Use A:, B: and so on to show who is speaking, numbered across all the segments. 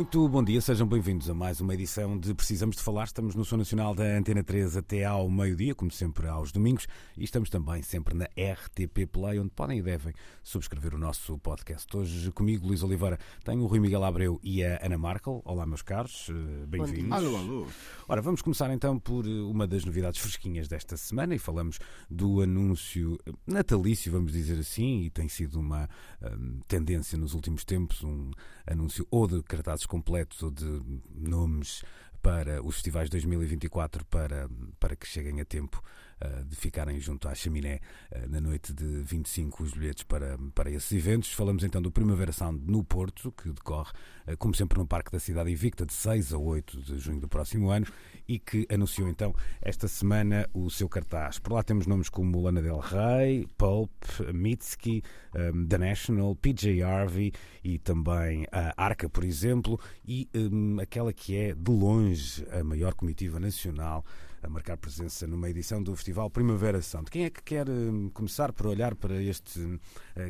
A: Muito bom dia, sejam bem-vindos a mais uma edição de Precisamos de Falar. Estamos no Som Nacional da Antena 3 até ao meio-dia, como sempre aos domingos, e estamos também sempre na RTP Play, onde podem e devem subscrever o nosso podcast. Hoje comigo, Luís Oliveira, tenho o Rui Miguel Abreu e a Ana Markel. Olá, meus caros, eh, bem-vindos.
B: Alô, alô.
A: Ora, vamos começar então por eh, uma das novidades fresquinhas desta semana e falamos do anúncio natalício, vamos dizer assim, e tem sido uma hum, tendência nos últimos tempos, um anúncio ou de cartazes completos ou de nomes para os festivais 2024 para, para que cheguem a tempo uh, de ficarem junto à chaminé uh, na noite de 25 os bilhetes para, para esses eventos. Falamos então do Primavera Sound no Porto, que decorre, uh, como sempre, no Parque da Cidade Invicta, de 6 a 8 de junho do próximo ano e que anunciou então esta semana o seu cartaz. Por lá temos nomes como Lana Del Rey, Pulp, Mitski, um, The National, PJ Harvey e também a Arca, por exemplo, e um, aquela que é de longe a maior comitiva nacional a marcar presença numa edição do Festival Primavera Sound. Quem é que quer um, começar por olhar para este uh,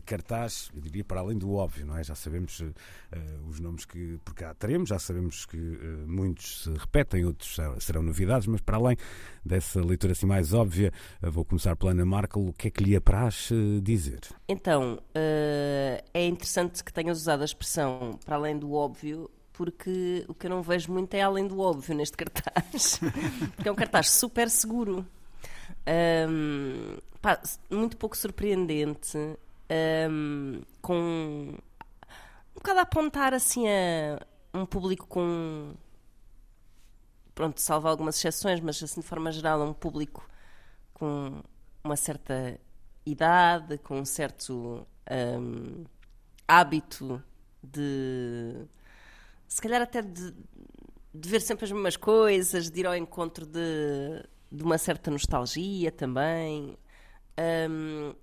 A: cartaz? Eu diria para além do óbvio, não é? Já sabemos uh, os nomes que por cá teremos, já sabemos que muitos se repetem, outros serão novidades, mas para além dessa leitura assim mais óbvia, vou começar pela Ana Markel. O que é que lhe apraz dizer?
C: Então, é interessante que tenhas usado a expressão para além do óbvio, porque o que eu não vejo muito é além do óbvio neste cartaz. porque é um cartaz super seguro. Um, pá, muito pouco surpreendente. Um, com um bocado a apontar assim a um público com pronto, salva algumas exceções, mas assim de forma geral, um público com uma certa idade, com um certo um, hábito de se calhar até de, de, ver sempre as mesmas coisas, de ir ao encontro de, de uma certa nostalgia também. Um,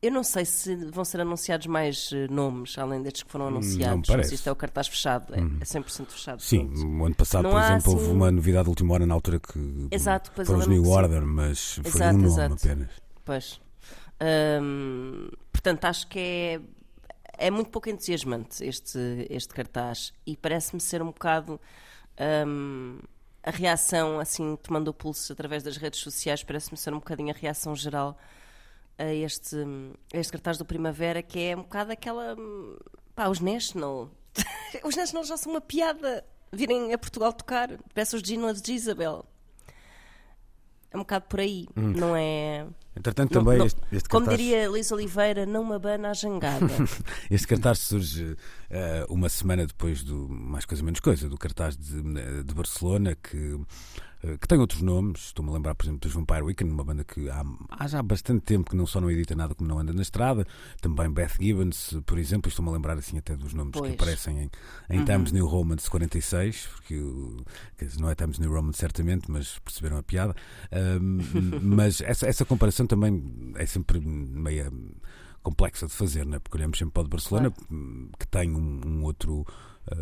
C: eu não sei se vão ser anunciados mais eh, nomes, além destes que foram anunciados.
A: Não parece.
C: isto é o cartaz fechado, é, uhum. é 100% fechado.
A: Sim, no ano passado,
C: Não
A: por exemplo, houve
C: assim-
A: uma novidade de última hora na altura que
C: Exato,
A: foram os New. Order, mas foi
C: Exato,
A: um nome
C: exato.
A: apenas.
C: Pois. Hum, portanto, acho que é, é muito pouco entusiasmante este, este cartaz e parece-me ser um bocado hum, a reação, assim, tomando o pulso através das redes sociais, parece-me ser um bocadinho a reação geral a este, a este cartaz do Primavera, que é um bocado aquela. hum, pá, os National. os National já são uma piada. Virem a Portugal tocar. Peço os Ginolas de Isabel. É um bocado por aí, não é?
A: Entretanto,
C: Não-
A: também
C: não-
A: este, este
C: Como
A: cartaz...
C: diria Luís Oliveira, não me abana a jangada.
A: Este cartaz surge eh, uma semana depois do Mais Coisa Menos Coisa, do cartaz de, de Barcelona, que, eh, que tem outros nomes. Estou-me a lembrar, por exemplo, dos Vampire Weekend, uma banda que há, há já bastante tempo que não só não edita nada como não anda na estrada. Também Beth Gibbons, por exemplo. Estou-me a lembrar assim até dos nomes
C: Pois.
A: que aparecem em, em Times New Roman 46, porque dizer, não é Times New Roman certamente, mas perceberam a piada. Ahm, mas essa, essa comparação também é sempre meia complexa de fazer, né? porque olhamos sempre para o de Barcelona, hum, que tem um, um outro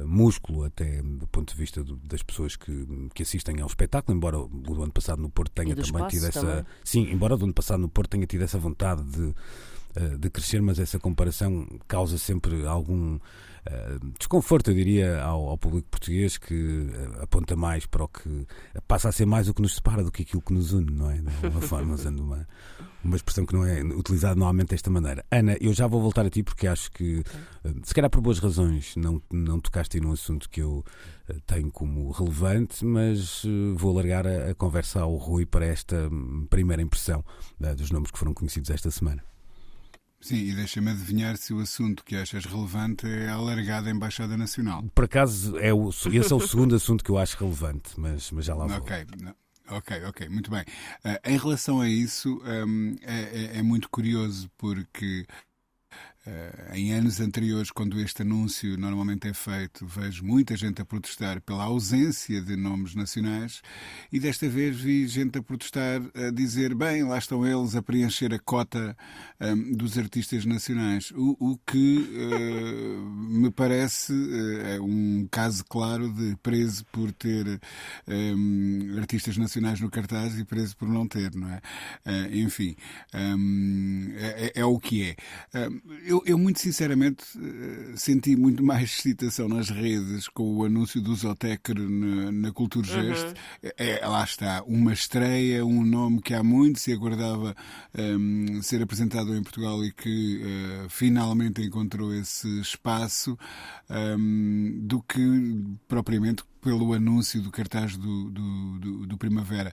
A: músculo, até do ponto de vista do- das pessoas que, que assistem ao espetáculo, embora o do ano passado no Porto tenha também tido essa.
C: também.
A: Sim, embora do ano passado no Porto tenha tido essa vontade de, uh, de crescer, mas essa comparação causa sempre algum. Uh, desconforto, eu diria, ao, ao público português que uh, aponta mais para o que passa a ser mais o que nos separa do que aquilo que nos une, não é? De alguma forma, usando uma, uma expressão que não é utilizada normalmente desta maneira. Ana, eu já vou voltar a ti porque acho que, eh, se calhar por boas razões, não, não tocaste aí num assunto que eu eh, tenho como relevante, mas eh, vou alargar a, a conversa ao Rui para esta hum, primeira impressão eh, dos nomes que foram conhecidos esta semana.
B: Sim, e deixa-me adivinhar se o assunto que achas relevante é alargado à Embaixada Nacional.
A: Por acaso, é o, esse é o segundo assunto que eu acho relevante, mas, mas já lá vou.
B: Ok, não. ok, ok, muito bem. Ah, em relação a isso, hum, é, é- é muito curioso porque Uh, em anos anteriores, quando este anúncio normalmente é feito, vejo muita gente a protestar pela ausência de nomes nacionais e desta vez vi gente a protestar a dizer: bem, lá estão eles a preencher a cota um, dos artistas nacionais. O, o que uh, me parece uh, um caso claro de preso por ter um, artistas nacionais no cartaz e preso por não ter, não é? enfim, um, é, é, o que é. eu eu, eu, muito sinceramente, eh, senti muito mais excitação nas redes com o anúncio do Zotecre na, na Cultura Geste. Uhum. É, lá está, uma estreia, um nome que há muito se aguardava um, ehm, ser apresentado em Portugal e que uh, finalmente encontrou esse espaço, um, ehm, do que propriamente pelo anúncio do cartaz do, do, do, do, Primavera.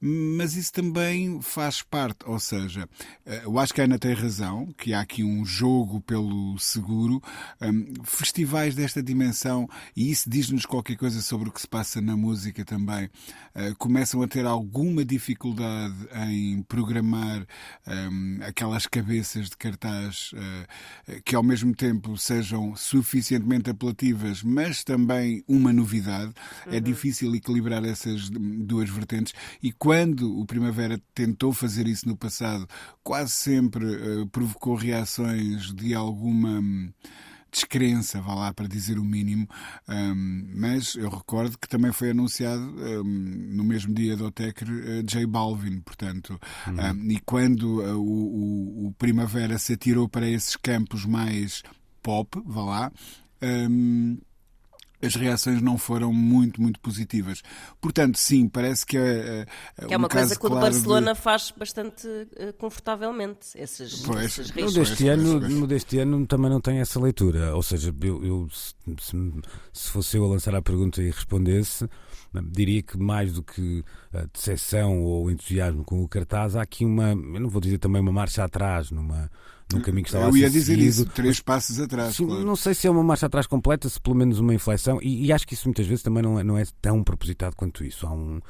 B: Mas isso também faz parte, ou seja, eh, eu acho que a Ana tem razão, que há aqui um jogo pelo seguro, um, festivais desta dimensão, e isso diz-nos qualquer coisa sobre o que se passa na música também, uh, começam a ter alguma dificuldade em programar um, aquelas cabeças de cartaz uh, que ao mesmo tempo sejam suficientemente apelativas, mas também uma novidade é uhum. É difícil equilibrar essas duas vertentes e quando o Primavera tentou fazer isso no passado, quase sempre uh, provocou reações de alguma hum, descrença, vá lá para dizer o mínimo, um, mas eu recordo que também foi anunciado um, no mesmo dia do Tecre uh, J Balvin, portanto, uhum. um, e quando uh, o, o, o, Primavera se atirou para esses campos mais pop, vá lá, um, as reações não foram muito, muito positivas. Portanto, sim, parece que é,
C: que é uma coisa que o claro Barcelona de... faz bastante uh, confortavelmente, esses, pois,
A: esses riscos. No deste, ano, no deste ano também não tem essa leitura, ou seja, eu, eu se, se, fosse eu a lançar a pergunta e respondesse, diria que mais do que a decepção ou entusiasmo com o cartaz, há aqui uma, eu não vou dizer também uma marcha atrás, numa num caminho que estava
B: Eu ia
A: dizer
B: seguido. isso, três passos atrás.
A: Sim,
B: claro.
A: Não sei se é uma marcha atrás completa, se pelo menos uma inflexão, e, e, acho que isso muitas vezes também não é, não é tão propositado quanto isso. Há um,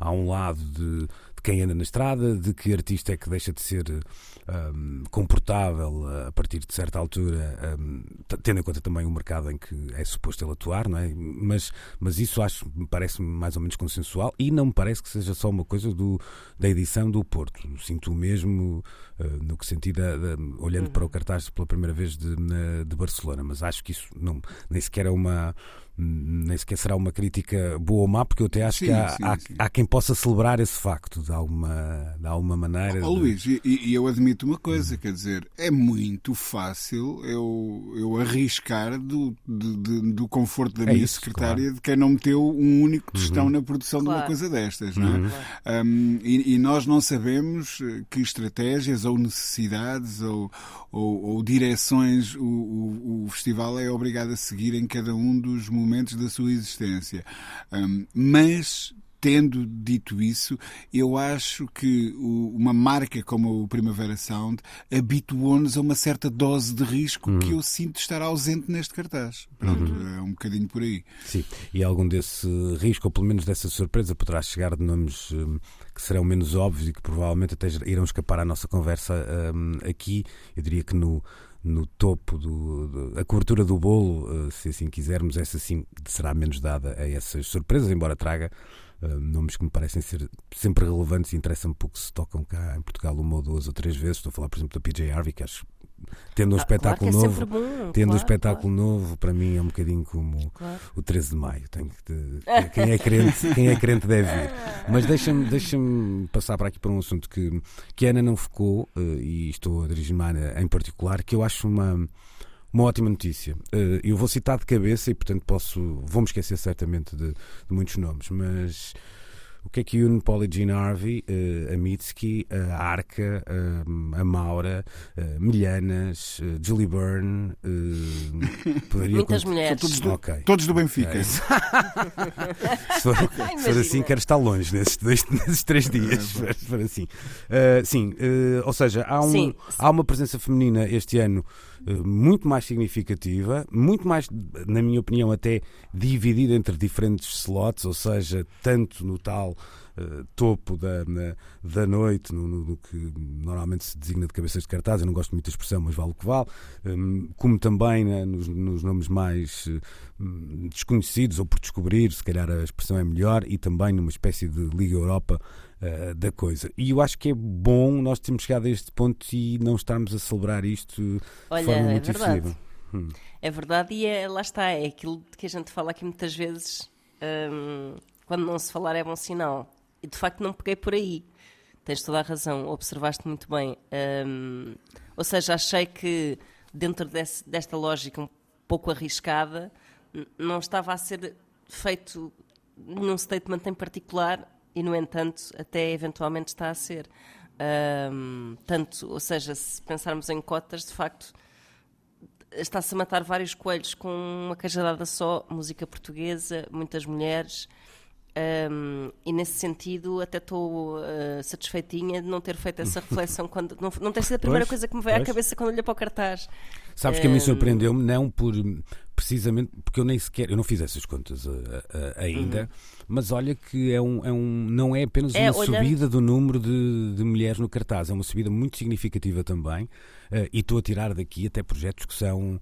A: há um lado de, de quem anda na estrada, de que artista é que deixa de ser um, comportável a partir de certa altura, um, tendo em conta também o mercado em que é suposto ele atuar, não é? Mas, mas isso acho, parece mais ou menos consensual e não me parece que seja só uma coisa do, da edição do Porto. Sinto o mesmo uh, no que sentido, olhando uhum. para o cartaz pela primeira vez de, de Barcelona, mas acho que isso não, nem sequer é uma nem sequer será uma crítica boa ou má, porque eu até acho sim, que há, sim, há, sim. há, quem possa celebrar esse facto de alguma, de alguma maneira.
B: Oh, de... Luís, e, e, eu admito uma coisa, quer dizer, é muito fácil eu, eu arriscar do, de, de, do conforto da é minha isso, secretária claro. de quem não meteu um único tostão uhum. na produção claro. de uma coisa destas, não é? Uhum. Um, e, e, nós não sabemos que estratégias ou necessidades ou, ou, ou direções o, o, o festival é obrigado a seguir em cada um dos momentos momentos da sua existência. Um, mas tendo dito isso, eu acho que uma marca como o Primavera Sound habituou-nos a uma certa dose de risco uhum. que eu sinto estar ausente neste cartaz. Pronto, uhum. é um bocadinho por aí.
A: Sim, e algum desse risco, ou pelo menos dessa surpresa, poderá chegar de nomes hum, que serão menos óbvios e que provavelmente até irão escapar à nossa conversa um, aqui. Eu diria que no no topo do, do, a cobertura do bolo, eh, se assim quisermos, essa sim será menos dada a essas surpresas, embora traga uh, nomes que me parecem ser sempre relevantes e interessam-me pouco se tocam cá em Portugal uma ou duas ou três vezes. Estou a falar, por exemplo, da PJ Harvey, que acho tendo um ah, espetáculo
C: claro é
A: novo,
C: bom,
A: tendo
C: claro,
A: um espetáculo claro. novo, para mim é um bocadinho como o 13 de maio. Tenho que, quem é crente, quem é crente deve ir. Mas deixa-me deixa passar para aqui para um assunto que, que a Ana não focou, uh, e estou a dirigir-me à Ana em particular, que eu acho uma uma ótima notícia. Uh, eu vou citar de cabeça e, portanto, posso. Vou-me esquecer certamente de, de, muitos nomes, mas o que é que une e Jean Harvey, uh, a Mitski, a Arca, uh, a Maura, uh, Milhanas, uh, Julie Byrne.
C: Muitas mulheres.
B: Todos do, okay. todos do Benfica. Okay.
A: se, for, se for assim, quero estar longe nesses, nesses três dias. se for assim. sim, ou seja, há, um, sim. há uma presença feminina este ano muito mais significativa, muito mais, na minha opinião, até dividida entre diferentes slots, ou seja, tanto no tal uh, topo da, na, da noite, no, no, no, que normalmente se designa de cabeças de cartaz. Eu não gosto muito da expressão, mas vale o que vale. Um, como também né, nos, nos, nomes mais uh, desconhecidos ou por descobrir, se calhar a expressão é melhor, e também numa espécie de Liga Europa uh, da coisa. E eu acho que é bom nós termos chegado a este ponto e não estarmos a celebrar isto
C: Olha,
A: de forma
C: é
A: muito
C: verdade.
A: efusiva. Hum.
C: É verdade, e é, lá está, é aquilo que a gente fala aqui muitas vezes. hum, quando não se falar é bom sinal. E de facto não peguei por aí. Tens toda a razão, observaste muito bem. Hum, ou seja, achei que dentro desse- desta lógica um pouco arriscada, não estava a ser feito nenhum statement em particular e, no entanto, até eventualmente está a ser. Hum, tanto, ou seja, se pensarmos em cotas, de facto, está-se a matar vários coelhos com uma cajadada só, música portuguesa, muitas mulheres. hum, e nesse sentido, até estou uh, satisfeitinha de não ter feito essa reflexão, quando, não, não ter sido a primeira
A: Pois,
C: coisa que me veio à
A: pois.
C: cabeça quando olhei para o cartaz.
A: Sabes que a mim surpreendeu-me, não por precisamente porque eu nem sequer, eu não fiz essas contas uh, uh, ainda, mas olha que é um, é um não é apenas
C: Uhum. É,
A: uma
C: olhando-
A: subida do número de, de mulheres no cartaz, é uma subida muito significativa também, uh, e estou a tirar daqui até projetos que são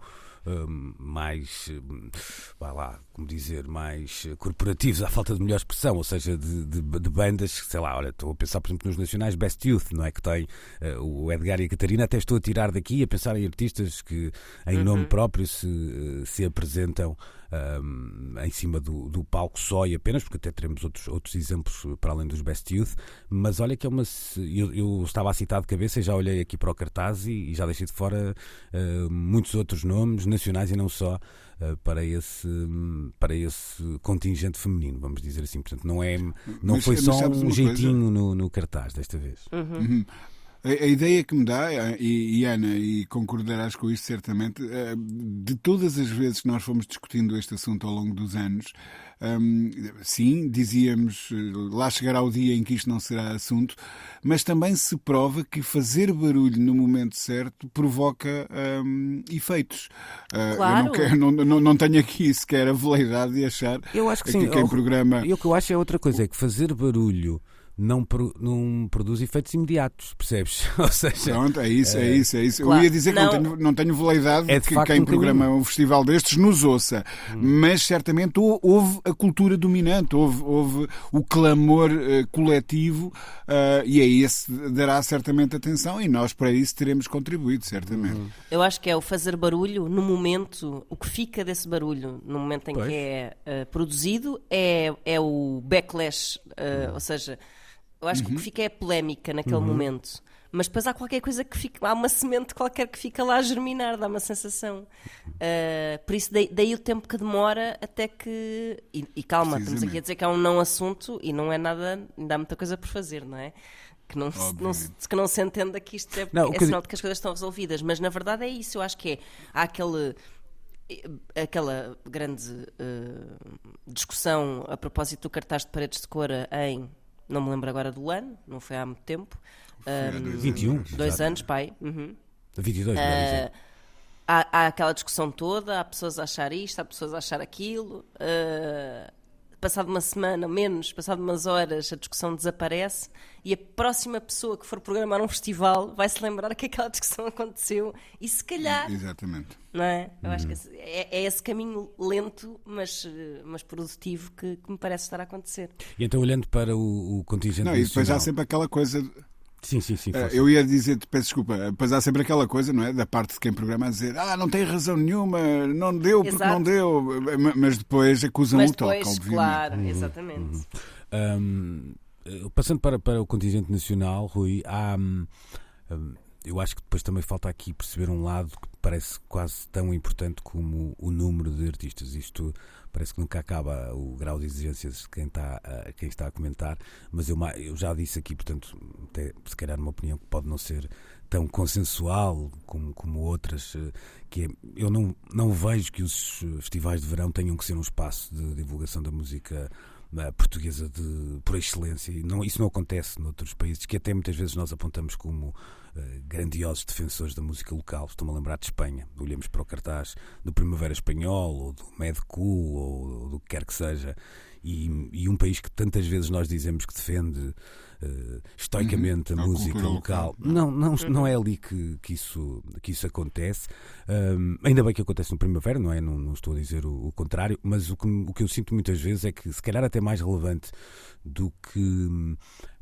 A: mais, um, vá lá, como dizer, mais corporativos, à falta de melhor expressão, ou seja, de, de, de bandas, sei lá, olha, estou a pensar, por exemplo, nos nacionais Best Youth, não é? Que tem uh, o Edgar e a Catarina, até estou a tirar daqui a pensar em artistas que, em nome próprio, se, uh, se apresentam um, em cima do, do palco só e apenas, porque até teremos outros, outros exemplos para além dos Best Youth, mas olha que é uma. Eu, eu estava a citar de cabeça e já olhei aqui para o cartaz e, e já deixei de fora uh, muitos outros nomes, nacionais e não só, uh, para, esse, para esse contingente feminino, vamos dizer assim. Portanto, não, é, não
B: Mas-
A: foi
B: mas
A: só um jeitinho no, no cartaz desta vez.
B: Uhum. A, a ideia que me dá, e, e Ana, e concordarás com isto certamente, eh, de todas as vezes que nós fomos discutindo este assunto ao longo dos anos, hum, sim, dizíamos, eh, lá chegará o dia em que isto não será assunto, mas também se prova que fazer barulho no momento certo provoca hum, efeitos. Eh,
C: Claro.
B: Eu não, quero- não, não, não tenho aqui sequer a veleidade de achar
A: Eu acho que sim.
B: quem
A: Oh,
B: programa.
A: E o que eu acho é outra coisa, é que fazer barulho não, pro- não produz efeitos imediatos, percebes? Ou seja,
B: Pronto, é isso, é isso, é isso.
C: Claro.
B: Eu ia dizer que não,
C: Não.
B: tenho, não tenho veleidade
A: É
B: de que
A: facto
B: quem
A: um
B: programa
A: caminho.
B: um festival destes nos ouça, mas certamente hou- houve a cultura dominante, houve, houve o clamor eh, coletivo eh, e a esse dará certamente atenção e nós para isso teremos contribuído, certamente.
C: Eu acho que é o fazer barulho no momento, o que fica desse barulho no momento em
A: Pois.
C: que é eh, produzido é, é o backlash, eh, ou seja, eu acho que o que fica é a polémica naquele momento. Mas depois há qualquer coisa que fica, há uma semente qualquer que fica lá a germinar, dá uma sensação. Eh, por isso, daí, daí o tempo que demora até que. E, e calma, estamos aqui a dizer que é um não assunto e não é nada, ainda há muita coisa por fazer, não é? Que não, se, não se, que não se entenda que isto é,
A: Não,
C: é
A: que
C: sinal de que as coisas estão resolvidas, mas na verdade é isso. Eu acho que é. Há aquele. Aquela grande eh, discussão a propósito do cartaz de paredes de cora em. Não me lembro agora do ano, não foi há muito tempo.
B: dois
A: 21.
C: dois
A: exato.
C: anos, pai. Uhum.
A: 22, melhor dizer.
C: Há, há aquela discussão toda, há pessoas a achar isto, há pessoas a achar aquilo. ah, passado uma semana, menos, passado umas horas, a discussão desaparece e a próxima pessoa que for programar um festival vai se lembrar que aquela discussão aconteceu e se calhar,
B: Exatamente.
C: não é? Eu acho que é, é esse caminho lento, mas, eh, mas produtivo que, que me parece estar a acontecer.
A: E então, olhando para o, o contingente
B: Não, e depois há sempre aquela coisa.
A: Sim, sim, sim.
B: Eh. Eu ia dizer, peço desculpa, depois há sempre aquela coisa, não é? Da parte de quem programa a dizer, ah, não tem razão nenhuma, não deu porque
C: Exato.
B: não deu, Ma- mas depois acusam
C: mas
B: o toque, obviamente.
C: claro, exatamente.
A: Hum, eh, passando para, para o contingente nacional, Rui, há, hum, hum, eu acho que depois também falta aqui perceber um lado que parece quase tão importante como o número de artistas. Isto parece que nunca acaba o grau de exigências de quem está, a, quem está a comentar, mas eu, eu já disse aqui, portanto, até se calhar uma opinião que pode não ser tão consensual como, como outras, eh, que é, eu não, não vejo que os eh, festivais de verão tenham que ser um espaço de divulgação da música eh, portuguesa de, por excelência. Não, isso não acontece noutros países, que até muitas vezes nós apontamos como grandiosos defensores da música local. Estou-me a lembrar de Espanha. Olhamos para o cartaz do Primavera Espanhol, ou do Mad Cool, ou do que quer que seja. e, e um país que tantas vezes nós dizemos que defende uh, estoicamente uhum. a, a música local. local. Não, não, não é ali que, que, isso, que isso acontece. Um, ainda bem que acontece no Primavera, não é? Não, não estou a dizer o, o, contrário, mas o que, o que eu sinto muitas vezes é que, se calhar, até mais relevante do que,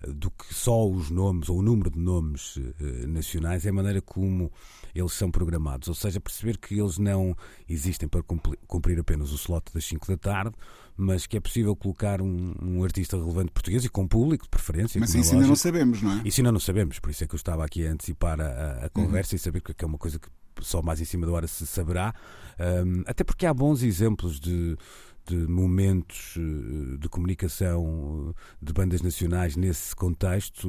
A: do que só os nomes ou o número de nomes uh, nacionais é a maneira como eles são programados. Ou seja, perceber que eles não existem para cumprir, cumprir apenas o slot das 5 da tarde, mas que é possível colocar um, um, artista relevante português e com público de preferência.
B: Mas isso é ainda não sabemos, não é?
A: Isso ainda não sabemos, por isso é que eu estava aqui a antecipar a, a, conversa uhum. e saber que é uma coisa que só mais em cima da hora se saberá. Um, até porque há bons exemplos de de momentos eh, de comunicação eh, de bandas nacionais nesse contexto.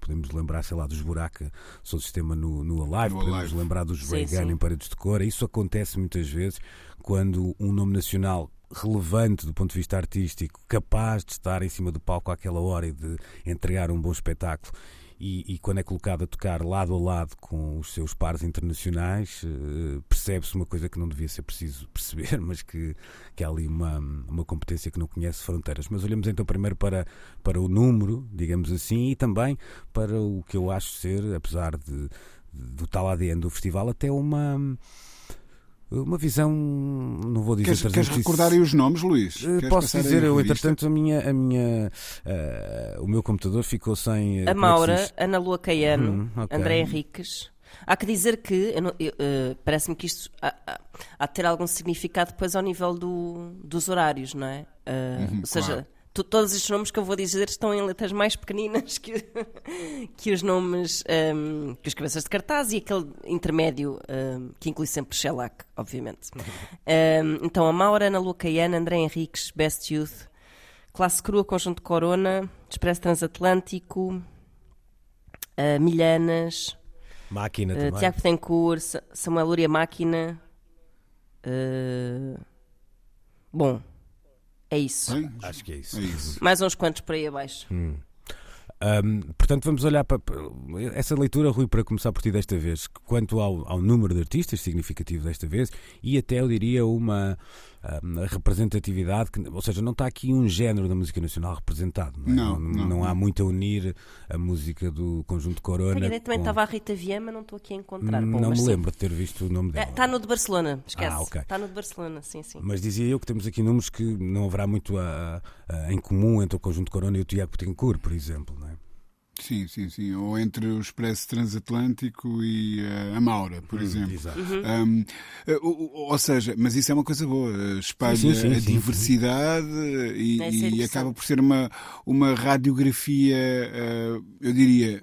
A: Podemos lembrar, sei lá, dos Buraca, Sou Sistema no, no Alive, no podemos Alive. lembrar dos Reagan em Paredes de Cora. Isso acontece muitas vezes quando um nome nacional relevante do ponto de vista artístico, capaz de estar em cima do palco àquela hora e de entregar um bom espetáculo e, e, quando é colocado a tocar lado a lado com os seus pares internacionais, uh, percebe-se uma coisa que não devia ser preciso perceber, mas que, que há ali uma, uma competência que não conhece fronteiras. Mas olhamos então primeiro para, para o número, digamos assim, e também para o que eu acho ser, apesar de, do tal ADN do festival, até uma uma visão, não vou dizer...
B: Queres, queres recordar aí os nomes, Luís?
A: Eh, queres Posso dizer, eu, entretanto, a minha, a minha, uh, o meu computador ficou sem...
C: Uh, a Maura, Ana Lua Caiano, hum, okay. André Henriques... Há que dizer que, uh, parece-me que isto há, há, há, de ter algum significado depois ao nível do, dos horários, não é? Uhum, ou seja, claro todos estes nomes que eu vou dizer estão em letras mais pequeninas que, que os nomes, um, que os cabeças de cartaz e aquele intermédio um, que inclui sempre Shellac, obviamente. Um, então, a Maura, Ana Lucaiana, André Henriques, Best Youth, Classe Crua, Conjunto Corona, Expresso Transatlântico, uh, Milhanas,
A: Máquina uh,
C: Tiago Betancourt, Samuel Lúria Máquina. Uh, bom, é isso.
A: Acho que é isso.
B: É isso.
C: Mais uns quantos por aí abaixo.
A: Hum. Um, portanto, vamos olhar para, para, essa leitura, Rui, para começar por ti desta vez, quanto ao, ao número de artistas significativo desta vez e até eu diria uma, a representatividade, que, ou seja, não está aqui um género da música nacional representado. Não, é?
B: não,
A: não, não,
B: não,
A: há muito a unir a música do conjunto Corona.
C: Tenho também com... estava a Rita Viana, mas não estou aqui a encontrar.
A: Bom, não me lembro de ter visto o nome dela.
C: Está no de Barcelona, esquece.
A: Ah, okay.
C: Está no de Barcelona, sim, sim.
A: Mas dizia eu que temos aqui números que não haverá muito a, a, em comum entre o conjunto Corona e o Tiago Petencourt, por exemplo, não é?
B: Sim, sim, sim. Ou entre o Expresso Transatlântico e uh, a Maura, por hum, exemplo.
A: Exato.
B: Uhum. Um, uh, ou seja, mas isso é uma coisa boa. Espalha sim, sim, sim, a diversidade e, e acaba por ser uma, uma radiografia, uh, eu diria,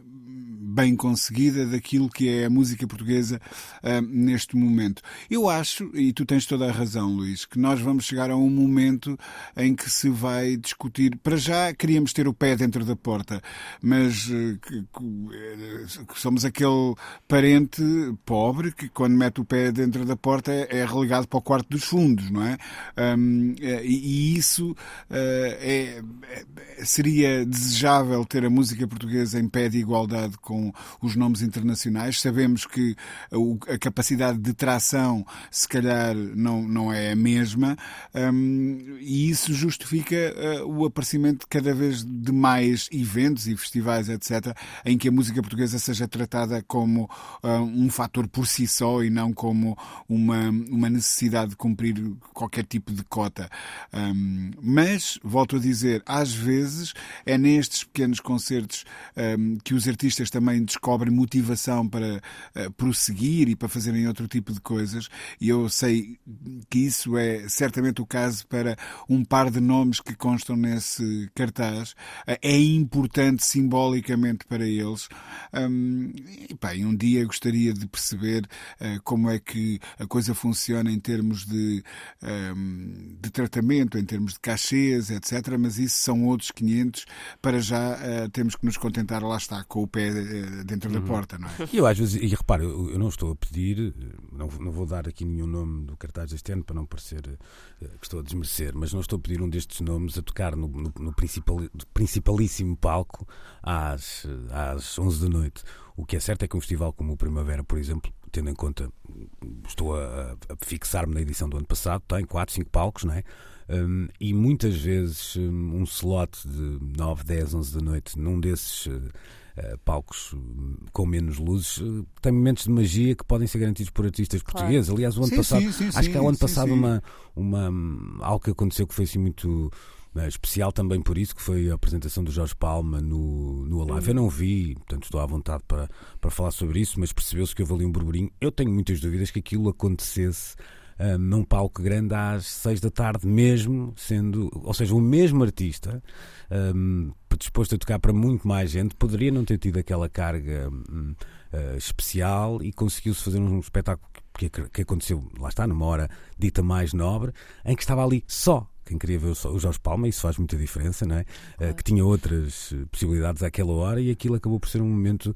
B: bem conseguida daquilo que é a música portuguesa uh, neste momento. Eu acho, e tu tens toda a razão, Luís, que nós vamos chegar a um momento em que se vai discutir. Para já queríamos ter o pé dentro da porta, mas uh, que, que somos aquele parente pobre que, quando mete o pé dentro da porta, é, relegado para o quarto dos fundos, não é? Um, e, e, isso uh, é, seria desejável ter a música portuguesa em pé de igualdade com os nomes internacionais. Sabemos que a capacidade de tração, se calhar, não, não é a mesma, um, e isso justifica uh, o aparecimento cada vez de mais eventos e festivais, etc., em que a música portuguesa seja tratada como uh, um fator por si só e não como uma, uma necessidade de cumprir qualquer tipo de cota. Um, mas, volto a dizer, às vezes é nestes pequenos concertos um, que os artistas também também descobrem motivação para uh, prosseguir e para fazerem outro tipo de coisas. E eu sei que isso é certamente o caso para um par de nomes que constam nesse cartaz. Uh, é importante simbolicamente para eles. Um, e, pá, um dia gostaria de perceber uh, como é que a coisa funciona em termos de, um, de tratamento, em termos de cachês, etc. Mas isso são outros 500. Para já temos que nos contentar, lá está, com o pé dentro uhum. da porta, não é?
A: E eu às vezes, e repare, eu, eu, não estou a pedir, não, não vou dar aqui nenhum nome do cartaz deste ano para não parecer uh, que estou a desmerecer, mas não estou a pedir um destes nomes a tocar no, no, no principal, principalíssimo palco às, às 11 da noite. O que é certo é que um festival como o Primavera, por exemplo, tendo em conta, estou a, a fixar-me na edição do ano passado, tem 4, 5 palcos, não é? Um, e muitas vezes um, um slot de 9, 10, 11 da noite num desses uh, palcos hum, com menos luzes uh, tem momentos de magia que podem ser garantidos por artistas
C: Claro.
A: portugueses. Aliás, o ano
B: Sim,
A: passado,
B: sim, sim,
A: acho que há o ano
B: sim,
A: passado
B: sim.
A: uma, uma hum, algo que aconteceu que foi assim muito eh, especial também por isso, que foi a apresentação do Jorge Palma no, no Alive. Eu não vi, portanto estou à vontade para, para falar sobre isso, mas percebeu-se que houve ali um burburinho. Eu tenho muitas dúvidas que aquilo acontecesse ah, num palco grande às seis da tarde, mesmo sendo, ou seja, o mesmo artista hum, predisposto a tocar para muito mais gente, poderia não ter tido aquela carga hum, ah, especial e conseguiu-se fazer um espetáculo que, que, aconteceu, lá está, numa hora dita mais nobre, em que estava ali só quem queria ver o Jorge Palma, isso faz muita diferença, não é? Eh, que tinha outras eh, possibilidades àquela hora e aquilo acabou por ser um momento.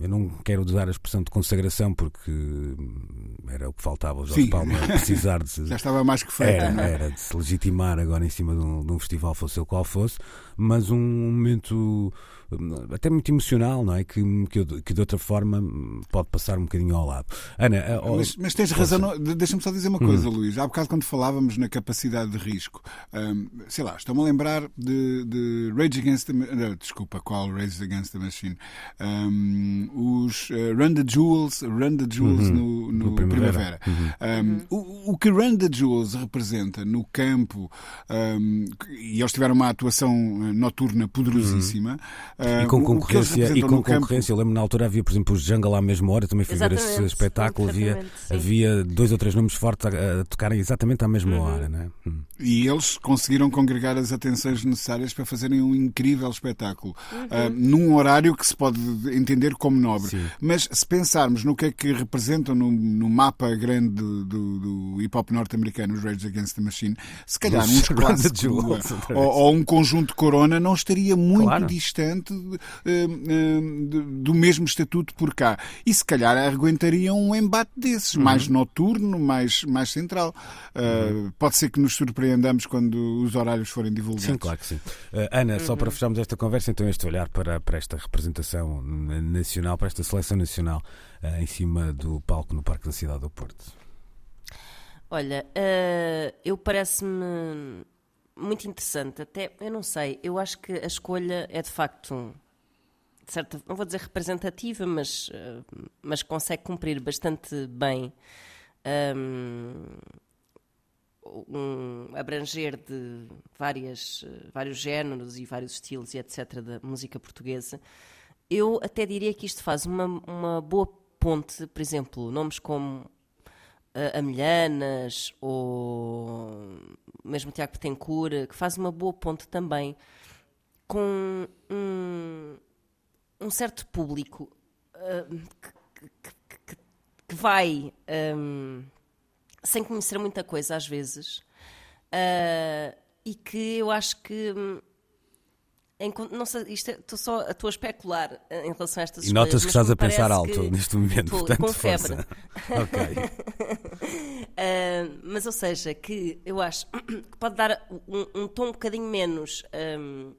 A: Eu não quero usar a expressão de consagração porque hum, era o que faltava ao Jorge. Palma precisar de se,
B: Já estava mais que feito.
A: era,
B: é?
A: era de se legitimar agora em cima de um, de um festival, fosse ele qual fosse, mas um momento até muito emocional, não é? Que, que, que de outra forma hum, pode passar um bocadinho ao lado. Ana, oh,
B: Mas, mas tens razão, deixa-me só dizer uma coisa, Luís. Há bocado, quando falávamos na capacidade de risco, hum, sei lá, estou-me a lembrar de, de Rage Against the Ma- não, Desculpa, qual Rage Against the Machine? Hum, os eh, Run the Jewels, Run the Jewels no, no
A: No Primavera.
B: Primavera. Hum, o, o que Run the Jewels representa no campo, hum, e eles tiveram uma atuação eh, noturna poderosíssima.
A: E
B: hum,
A: com
B: o- o
A: concorrência, e com concorrência, eu lembro na altura havia, por exemplo, os Jungle à mesma hora, também fui ver esse
C: Exatamente,
A: espetáculo, havia,
C: sim.
A: havia dois ou três nomes fortes a, a tocarem exatamente à mesma hora, né? Hum.
B: E eles conseguiram congregar as atenções necessárias para fazerem um incrível espetáculo. Ah, num horário que se pode entender como nobre.
A: Sim.
B: Mas se pensarmos no que é que representam no, no mapa grande do, do, do hip hop norte-americano, os Rage Against the Machine, se calhar uns clássicos ou, ou um conjunto Corona não estaria muito
A: Claro.
B: distante eh, eh, do mesmo estatuto por cá. E se calhar aguentaria um embate desses,
A: Uhum.
B: mais noturno, mais, mais central. Uh, Pode ser que nos surpreendamos quando os horários forem divulgados.
A: Sim, claro que sim. Uh, Ana, só para fecharmos esta conversa, então este olhar para, para esta representação nacional, para esta seleção nacional uh, em cima do palco no Parque da Cidade do Porto.
C: Olha, eh, eu parece-me muito interessante. Até, eu não sei, eu acho que a escolha é de facto, de certa, não vou dizer representativa, mas, eh, mas consegue cumprir bastante bem ehm, um abranger de várias, eh, vários géneros e vários estilos e etc. da música portuguesa. Eu até diria que isto faz uma, uma boa ponte, por exemplo, nomes como uh, Amilhanas ou mesmo Tiago Betancourt, que faz uma boa ponte também com um, um certo público uh, que, que- que- que vai um, sem conhecer muita coisa às vezes uh, e que eu acho que hum, em não sei, isto é- estou só estou a especular uh, em relação a estas
A: E notas que estás a pensar alto neste momento,
C: estou
A: portanto,
C: com febre.
A: ok.
C: Uh, mas, ou seja, que eu acho que pode dar um, um tom um bocadinho menos um,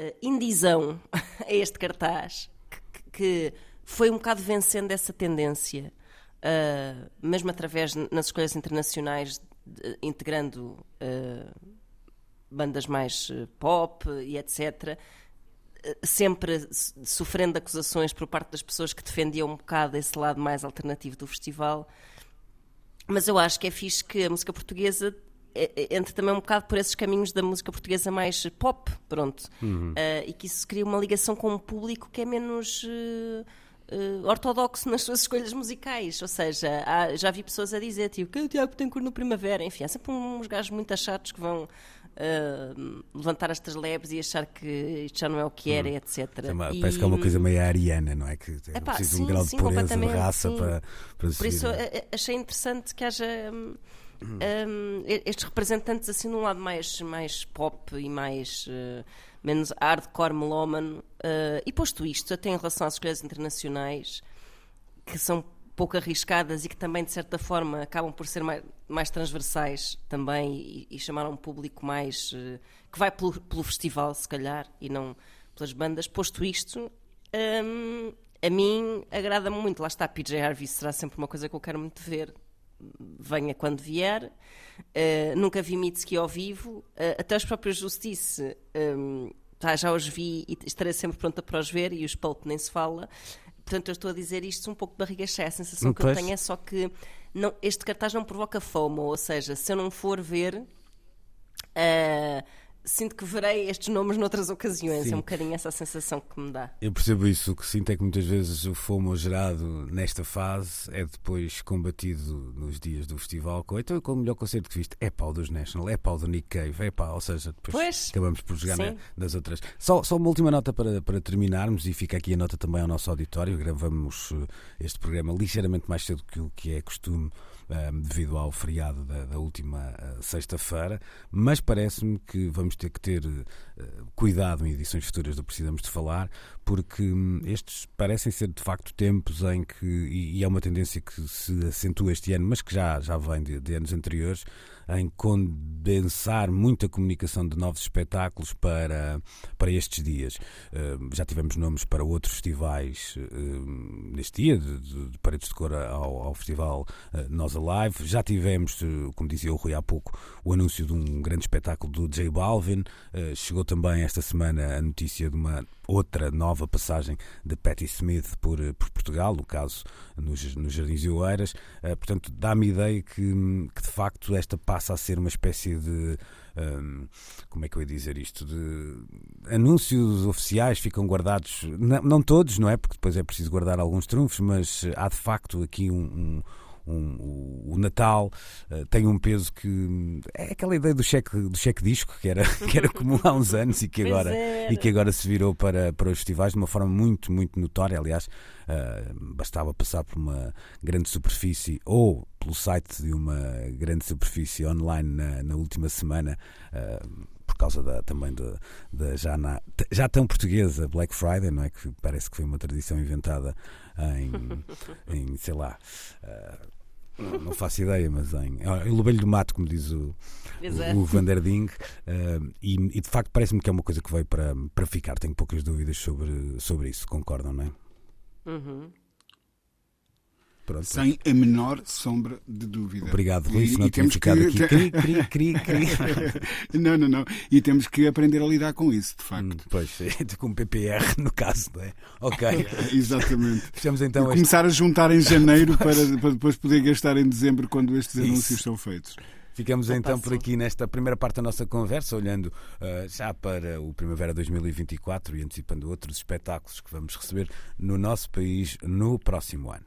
C: uh, indizão a este cartaz, que, que foi um bocado vencendo essa tendência, uh, mesmo através nas escolhas internacionais, de- integrando bandas mais uh, pop e etc sempre s- sofrendo acusações por parte das pessoas que defendiam um bocado esse lado mais alternativo do festival. Mas eu acho que é fixe que a música portuguesa eh, eh, entre também um bocado por esses caminhos da música portuguesa mais pop, pronto. Eh, e que isso cria uma ligação com um público que é menos eh, eh, ortodoxo nas suas escolhas musicais. Ou seja, há- já vi pessoas a dizer tipo, que o Tiago Betancourt no Primavera. Enfim, há sempre uns gajos muito achados que vão eh, levantar estas lebres e achar que isto já não é o que era, etc.
A: É uma-
C: E-
A: Parece que é uma coisa meio ariana, não é? Que é
C: Epá,
A: preciso um
C: sim,
A: grau de
C: sim,
A: pureza de raça
C: sim.
A: para, para
C: Por isso
A: é?
C: achei interessante que haja hum, hum, estes representantes assim num lado mais, mais pop e mais eh, menos hardcore melómano. eh, e posto isto, até em relação às escolhas internacionais, que são pouco arriscadas e que também, de certa forma, acabam por ser mais, mais transversais também e, e chamar um público mais. eh, que vai pelo, pelo festival, se calhar, e não pelas bandas. Posto isto, hum, a mim agrada-me muito. Lá está, PJ Harvey será sempre uma coisa que eu quero muito ver. Venha quando vier. Uh, nunca vi Mitski ao vivo. Uh, até os próprios Justice, um, já os vi e estarei sempre pronta para os ver. E os Pulp nem se fala. Portanto, eu estou a dizer isto um pouco de barriga cheia. A sensação que eu tenho é só que não, este cartaz não provoca fome. Ou seja, se eu não for ver. Uh, sinto que verei estes nomes noutras ocasiões. Sim. É um bocadinho essa sensação que me dá.
A: Eu percebo isso. O que sinto é que muitas vezes o fomo gerado nesta fase é depois combatido nos dias do festival. Com, então, com o melhor concerto que viste é pau dos National, é pau do Nick Cave, é pau. Ou seja, depois pois. acabamos por jogar na, nas outras. Só, só uma última nota para, para terminarmos e fica aqui a nota também ao nosso auditório. Gravamos eh, este programa ligeiramente mais cedo que o que é costume um, devido ao feriado da, da última uh, sexta-feira, mas parece-me que vamos ter que ter uh, cuidado em edições futuras do Precisamos de Falar, porque um, estes parecem ser de facto tempos em que, e, é uma tendência que se acentua este ano, mas que já, já vem de, de anos anteriores, em condensar muita comunicação de novos espetáculos para, para estes dias. Uh, já tivemos nomes para outros festivais uh, neste dia, de, de, de, Paredes de Cor ao, ao Festival uh, Nós Alive. Já tivemos, como dizia o Rui há pouco, o anúncio de um grande espetáculo do J Balvin. chegou também esta semana a notícia de uma outra nova passagem de Patti Smith por, por Portugal, no caso nos, nos Jardins de Oeiras. portanto, dá-me ideia que, que de facto esta passa a ser uma espécie de. Um, como é que eu ia dizer isto? De anúncios oficiais ficam guardados, não, não, todos, não é? Porque depois é preciso guardar alguns trunfos, mas há de facto aqui um, um um, o, Natal uh, tem um peso que é aquela ideia do cheque, do cheque disco que era, que era comum há uns anos e que, agora, e que agora se virou para, para os festivais de uma forma muito, muito notória. Aliás, uh, bastava passar por uma grande superfície ou pelo site de uma grande superfície online na, na última semana. Uh, por causa da, também da, já, na, já tão portuguesa Black Friday, não é? Que parece que foi uma tradição inventada em, em sei lá, uh, não, não, faço ideia, mas em, em Lobelho do Mato, como diz o, o, o Vanderding, uh, e, e, de facto parece-me que é uma coisa que veio para, para ficar. Tenho poucas dúvidas sobre, sobre isso, concordam, não é?
C: Uhum.
B: Pronto. Sem a menor sombra de dúvida.
A: Obrigado, Rui. Se não temos ficado que... aqui. Cri, cri, cri,
B: não, não, não. E temos que aprender a lidar com isso, de facto. Hum,
A: pois, com PPR, no caso, não é? Ok.
B: Exatamente.
A: Fechamos então.
B: Este... Começar a juntar em janeiro para, para depois poder gastar em dezembro quando estes isso. anúncios são feitos.
A: Ficamos então por aqui nesta primeira parte da nossa conversa, olhando uh, já para o Primavera 2024 e antecipando outros espetáculos que vamos receber no nosso país no próximo ano.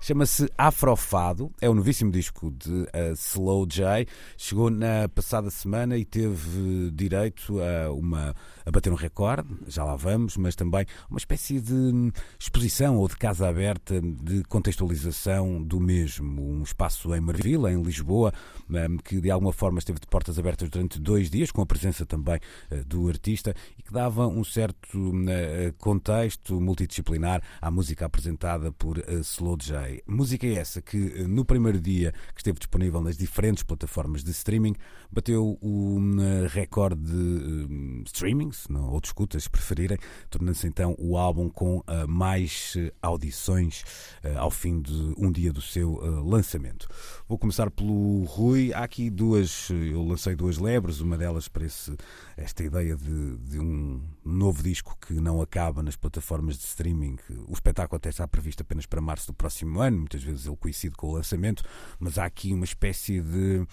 A: Chama-se Afrofado, é o novíssimo disco de uh, Slow J. Chegou na passada semana e teve direito a uma a bater um recorde, já lá vamos, mas também uma espécie de exposição ou de casa aberta de contextualização do mesmo. Um espaço em Marvila, em Lisboa, hum, que de alguma forma esteve de portas abertas durante dois dias, com a presença também eh, do artista e que dava um certo hum, eh, contexto multidisciplinar à música apresentada por Slow J. Música essa que no primeiro dia que esteve disponível nas diferentes plataformas de streaming bateu o hum, recorde de streaming não, ou de escutas, se preferirem, tornando-se então o álbum com uh, mais uh, audições uh, ao fim de um dia do seu lançamento. Vou começar pelo Rui. Há aqui duas, eu lancei duas lebres, uma delas para esse, esta ideia de, de um novo disco que não acaba nas plataformas de streaming. O espetáculo até está previsto apenas para março do próximo ano, muitas vezes ele coincide com o lançamento, mas há aqui uma espécie de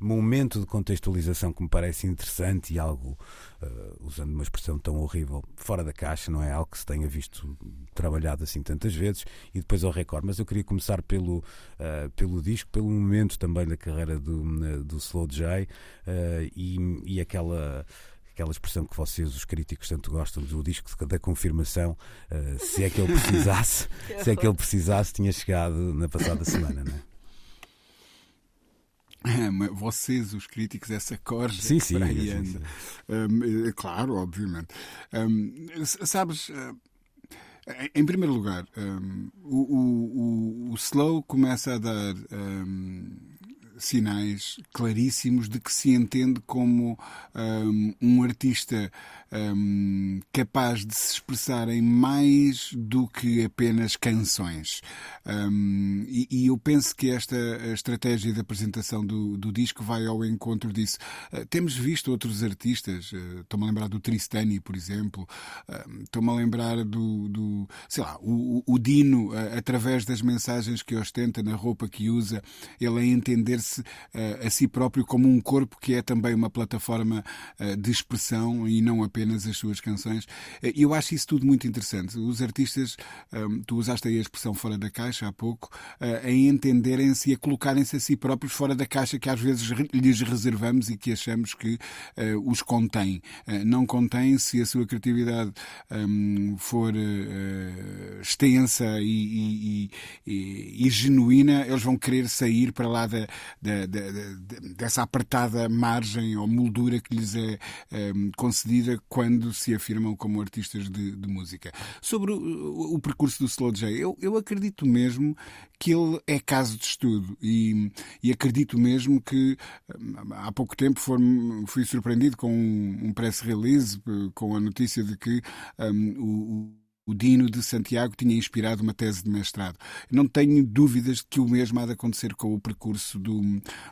A: momento de contextualização que me parece interessante e algo, uh, usando uma expressão tão horrível, fora da caixa, não é algo que se tenha visto trabalhado assim tantas vezes, e depois ao recorde. Mas eu queria começar pelo, uh, pelo disco, pelo momento também da carreira do, uh, do Slow J e, e aquela aquela expressão que vocês, os críticos, tanto gostam do disco da confirmação, uh, se é que ele precisasse, se é que ele precisasse, tinha chegado na passada semana, não é?
B: Vocês, os críticos, essa corja
A: sim, sim,
B: aí
A: anda. Sim,
B: um, é claro, obviamente. Um, sabes, uh, em primeiro lugar, um, o, o, o, Slow começa a dar sinais claríssimos de que se entende como um, artista um, capaz de se expressar em mais do que apenas canções. Um, e, e, eu penso que esta estratégia de apresentação do, do disco vai ao encontro disso. Uh, temos visto outros artistas, uh, estou-me a lembrar do Tristani, por exemplo, uh, estou-me a lembrar do, do sei lá, o, o Dino, através das mensagens que ostenta na roupa que usa, ele a entender-se a si próprio como um corpo que é também uma plataforma de expressão e não apenas as suas canções. E eu acho isso tudo muito interessante. Os artistas, tu usaste aí a expressão fora da caixa há pouco, uh, a entenderem-se e a colocarem-se a si próprios fora da caixa que às vezes lhes reservamos e que achamos que uh, os contém. Não contém se a sua criatividade for extensa e, e, e, e, genuína, eles vão querer sair para lá da, da, da, dessa apertada margem ou moldura que lhes é um, concedida quando se afirmam como artistas de, de música. Sobre o, o, percurso do Slow J, eu, eu acredito mesmo que ele é caso de estudo e, e acredito mesmo que hum, há pouco tempo fui surpreendido com um, um press release eh, com a notícia de que um, o o Dino de Santiago tinha inspirado uma tese de mestrado. Não tenho dúvidas de que o mesmo há de acontecer com o percurso do,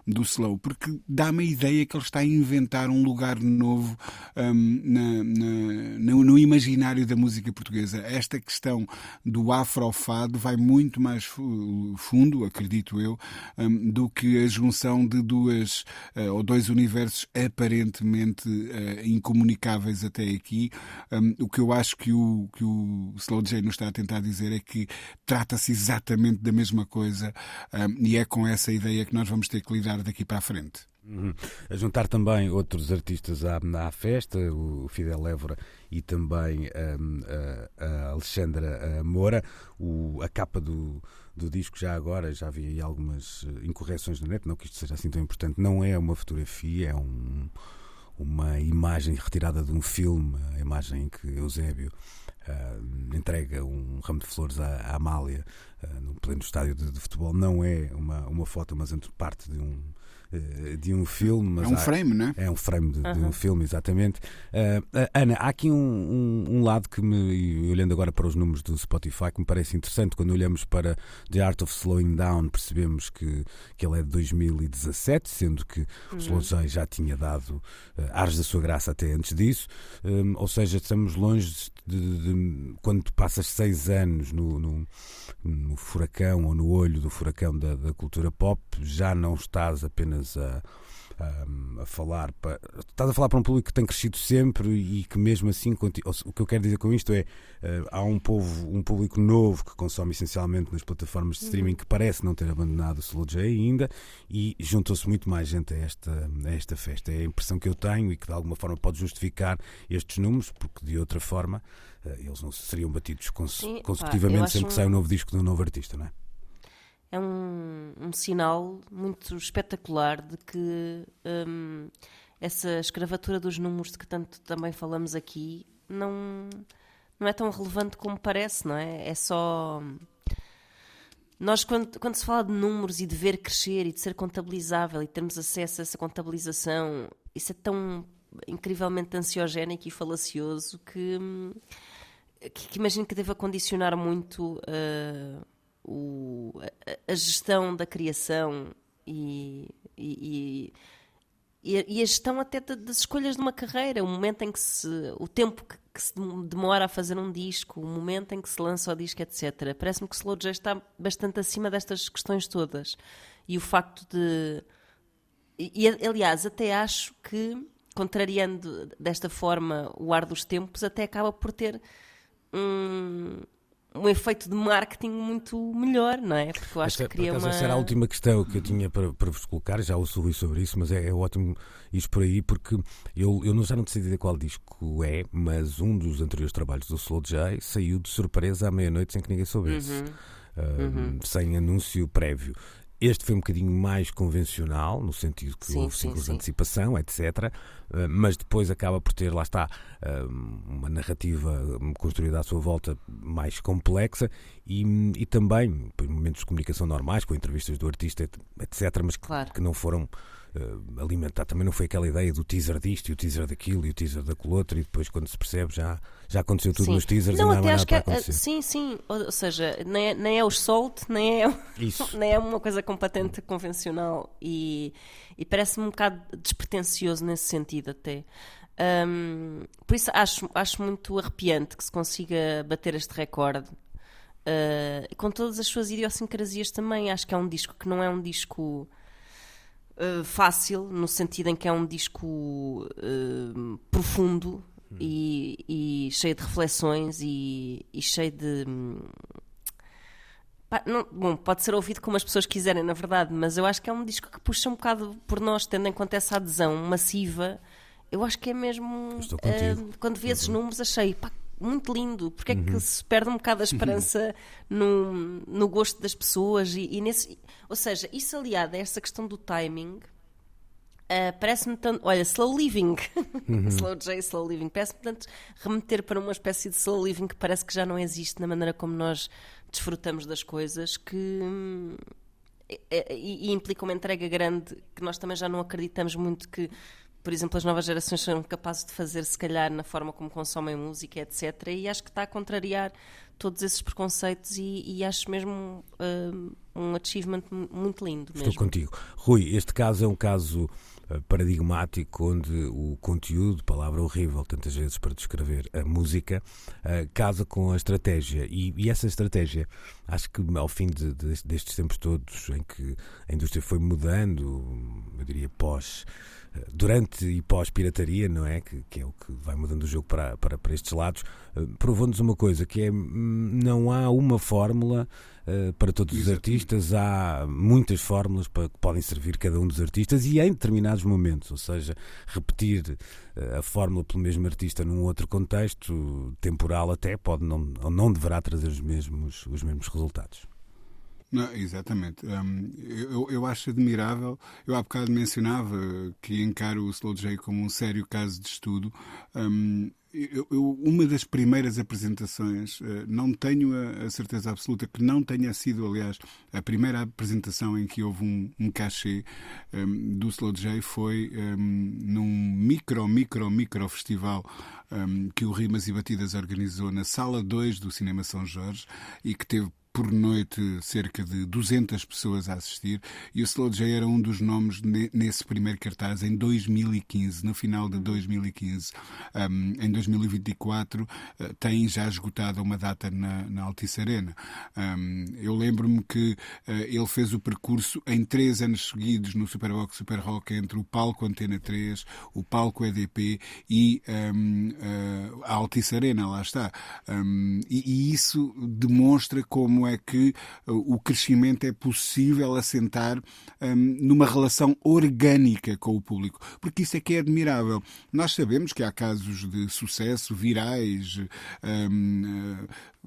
B: do Slow, porque dá-me a ideia que ele está a inventar um lugar novo um, na, na, no, no, imaginário da música portuguesa. Esta questão do afrofado vai muito mais fundo, acredito eu, um, do que a junção de duas uh, ou dois universos aparentemente uh, incomunicáveis até aqui. Um, o que eu acho que o, que o o Slow J nos está a tentar dizer é que trata-se exatamente da mesma coisa um, e é com essa ideia que nós vamos ter que lidar daqui para a frente.
A: Uhum. A juntar também outros artistas à, à festa, o Fidel Évora e também um, a, a, Alexandra Moura. O, a capa do, do disco, já agora, já vi algumas eh, incorreções na net, não que isto seja assim tão importante, não é uma fotografia, é um, uma imagem retirada de um filme, a imagem em que Eusébio uh, entrega um ramo de flores à, à Amália uh, no pleno estádio de, de, futebol. Não é uma, uma foto, mas entre parte de um, de um filme.
B: é um há, frame, não é?
A: É um frame de, de um filme, exatamente. Uh, Ana, há aqui um, um, um, lado que me, olhando agora para os números do Spotify, que me parece interessante, quando olhamos para The Art of Slowing Down, percebemos que, que ele é de 2017, sendo que uhum. o Slow J já tinha dado uh, ares da sua graça até antes disso, um, ou seja, estamos longe de, de, de, quando tu passas seis anos no, no, no, furacão ou no olho do furacão da, da cultura pop, já não estás apenas apenas a, a, a, falar para. Estás a falar para um público que tem crescido sempre e que mesmo assim. O que eu quero dizer com isto é uh, há um povo, um público novo que consome essencialmente nas plataformas de streaming que parece não ter abandonado o Slow J ainda e juntou-se muito mais gente a esta, a esta festa. É a impressão que eu tenho e que de alguma forma pode justificar estes números, porque de outra forma uh, eles não seriam batidos cons Sim, consecutivamente pá, sempre que sai um novo disco de um novo artista, não é?
C: É um, um sinal muito espetacular de que um, essa escravatura dos números de que tanto também falamos aqui não, não é tão relevante como parece, não é? É só. Nós, quando, quando se fala de números e de ver crescer e de ser contabilizável e termos acesso a essa contabilização, isso é tão incrivelmente ansiogénico e falacioso que, que, que imagino que deva condicionar muito. Uh, o, a, a, gestão da criação e, e, e, e a gestão até das escolhas de uma carreira, o momento em que se. o tempo que, que, se demora a fazer um disco, o momento em que se lança o disco, etc. Parece-me que o Slow J está bastante acima destas questões todas. E o facto de. E, aliás, até acho que, contrariando desta forma o ar dos tempos, até acaba por ter um um efeito de marketing muito melhor, não é?
A: Porque eu acho essa, que cria uma... Essa era a última questão que eu tinha para, para vos colocar, já ouvi sobre isso, mas é, é ótimo isto por aí, porque eu, eu não, já não decidi qual disco é, mas um dos anteriores trabalhos do Slow J saiu de surpresa à meia-noite sem que ninguém soubesse. Uhum. Uh, uhum. Sem anúncio prévio. Este foi um bocadinho mais convencional, no sentido que sim, houve ciclos de antecipação, etc. Eh, mas depois acaba por ter, lá está, eh, uma narrativa construída à sua volta mais complexa e, e também momentos de comunicação normais, com entrevistas do artista, etc. Mas que, claro. que não foram uh, alimentar. Também não foi aquela ideia do teaser disto e o teaser daquilo e o teaser daquele outro, e depois, quando se percebe, já, já aconteceu tudo
C: sim.
A: nos teasers
C: não,
A: e não
C: até acho que é, sim, sim. Ou, ou seja, nem é, nem é o salt, nem é,
A: Isso.
C: nem é uma coisa completamente convencional e, e parece-me um bocado despretensioso nesse sentido até. Um, por isso acho, acho muito arrepiante que se consiga bater este recorde. Uh, com todas as suas idiosincrasias também. Acho que é um disco que não é um disco uh, fácil, no sentido em que é um disco uh, profundo e, e, cheio de reflexões e, e cheio de. Pá, não, bom, pode ser ouvido como as pessoas quiserem, na verdade, mas eu acho que é um disco que puxa um bocado por nós, tendo em conta essa adesão massiva. Eu acho que é mesmo. Quando vi esses números, achei pá, muito lindo, porque é
A: Uhum.
C: que se perde um bocado a esperança no, no gosto das pessoas e, e nesse. Ou seja, isso aliado a essa questão do timing. Uh, parece-me tanto, olha, slow living, slow J, slow living, parece-me tanto remeter para uma espécie de slow living que parece que já não existe na maneira como nós desfrutamos das coisas, que hum, e, e implica uma entrega grande que nós também já não acreditamos muito que, por exemplo, as novas gerações sejam capazes de fazer, se calhar, na forma como consomem música, etc. E acho que está a contrariar todos esses preconceitos e, e acho mesmo um, um achievement muito lindo.
A: Estou
C: mesmo.
A: contigo. Rui, este caso é um caso paradigmático onde o conteúdo, palavra horrível tantas vezes para descrever a música, uh, casa com a estratégia. E, e, essa estratégia, acho que ao fim de, de, destes tempos todos em que a indústria foi mudando, eu diria pós durante e pós-pirataria, não é? Que, que, é o que vai mudando o jogo para, para, para estes lados, provou-nos uma coisa, que é não há uma fórmula para todos os artistas, há muitas fórmulas para, que podem servir cada um dos artistas e em determinados momentos, ou seja, repetir uh, a fórmula pelo mesmo artista num outro contexto, temporal até, pode não, ou não deverá trazer os mesmos, os mesmos resultados.
B: Não, exatamente. Um, eu, eu acho admirável. Eu há bocado mencionava que encaro o Slow J como um sério caso de estudo. Um, eu, eu, uma das primeiras apresentações, uh, não tenho a, a, certeza absoluta que não tenha sido, aliás, a primeira apresentação em que houve um, um cachê um, do Slow J foi num micro, micro, micro festival que o Rimas e Batidas organizou na Sala 2 do Cinema São Jorge e que teve por noite cerca de 200 pessoas a assistir e o Slow J era um dos nomes nesse primeiro cartaz em 2015, no final de 2015. Um, em 2024 uh, tem já esgotado uma data na, na Altice Arena. Um, eu lembro-me que uh, ele fez o percurso em três anos seguidos no Superbox Super Rock entre o palco Antena 3, o palco EDP e um, uh, a Altice Arena, lá está. E, e isso demonstra como é que o crescimento é possível assentar um, numa relação orgânica com o público, porque isso é que é admirável. Nós sabemos que há casos de sucesso virais, um,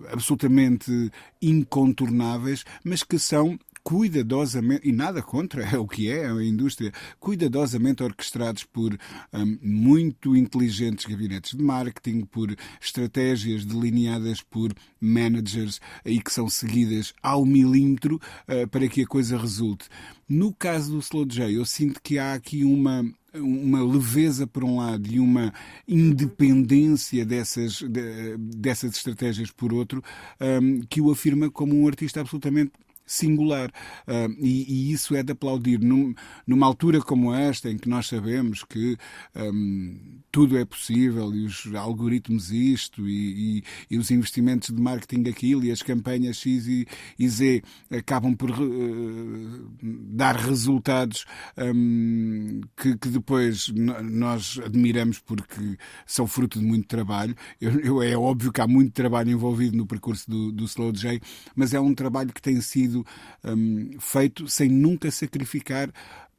B: absolutamente incontornáveis, mas que são cuidadosamente, e nada contra, é o que é a indústria, cuidadosamente orquestrados por um, muito inteligentes gabinetes de marketing, por estratégias delineadas por managers e que são seguidas ao milímetro uh, para que a coisa resulte. No caso do Slow J, eu sinto que há aqui uma uma leveza por um lado e uma independência dessas, de, dessas estratégias por outro, um, que o afirma como um artista absolutamente singular. Uh, e, e, isso é de aplaudir. Num, numa altura como esta, em que nós sabemos que um, tudo é possível e os algoritmos isto e, e, e, os investimentos de marketing aquilo e as campanhas X e, e Z acabam por uh, dar resultados um, que, que, depois nós admiramos porque são fruto de muito trabalho. Eu, eu, é óbvio que há muito trabalho envolvido no percurso do, do Slow J, mas é um trabalho que tem sido um, feito sem nunca sacrificar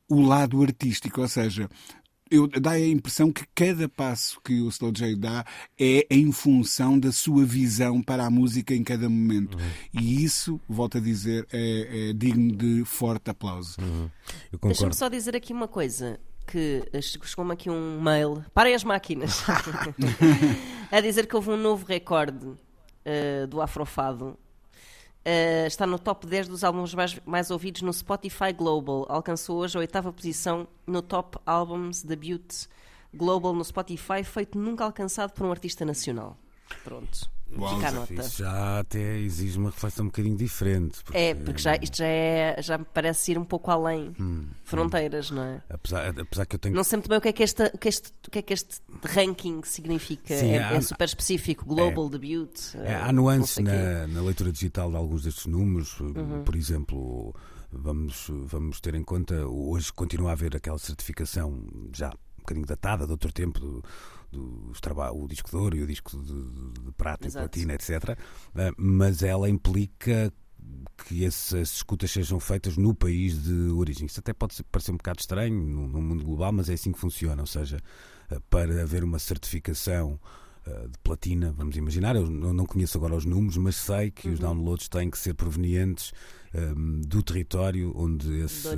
B: o lado artístico, ou seja, eu, dá a impressão que cada passo que o Slow J dá é em função da sua visão para a música em cada momento. Uhum. E isso, volto a dizer, é, é digno de forte aplauso.
A: Uhum.
C: Deixa-me só dizer aqui uma coisa. Que chegou-me aqui um mail. Parem as máquinas! a dizer que houve um novo recorde uh, do Afrofado Uh, está no top 10 dos álbuns mais, mais, ouvidos no Spotify Global. Alcançou hoje a oitava posição no Top Albums Debut Global no Spotify, feito nunca alcançado por um artista nacional. Pronto.
A: Uau, Fica a nota. Já até exige uma reflexão um bocadinho diferente.
C: Porque... É, porque já, isto já, é, já me parece ir um pouco além hum, fronteiras, hum. não é?
A: Apesar, apesar que eu tenho.
C: Não sei muito bem o que é que este, o que este, o que é que este ranking significa. Sim, é, há, é, super específico, global, é, debut.
A: É, há nuances na, na, leitura digital de alguns destes números. Uhum. Por exemplo, vamos, vamos ter em conta, hoje continua a haver aquela certificação já um bocadinho datada de outro tempo. Do, dos o disco de ouro e o disco de, de prata Exato. e platina, etc. Eh, mas ela implica que essas escutas sejam feitas no país de origem. Isso até pode parecer um bocado estranho no, mundo global, mas é assim que funciona. Ou seja, eh, para haver uma certificação eh, de platina, vamos imaginar, eu não conheço agora os números, mas sei que uhum. os downloads têm que ser provenientes um, ehm, do território onde esse,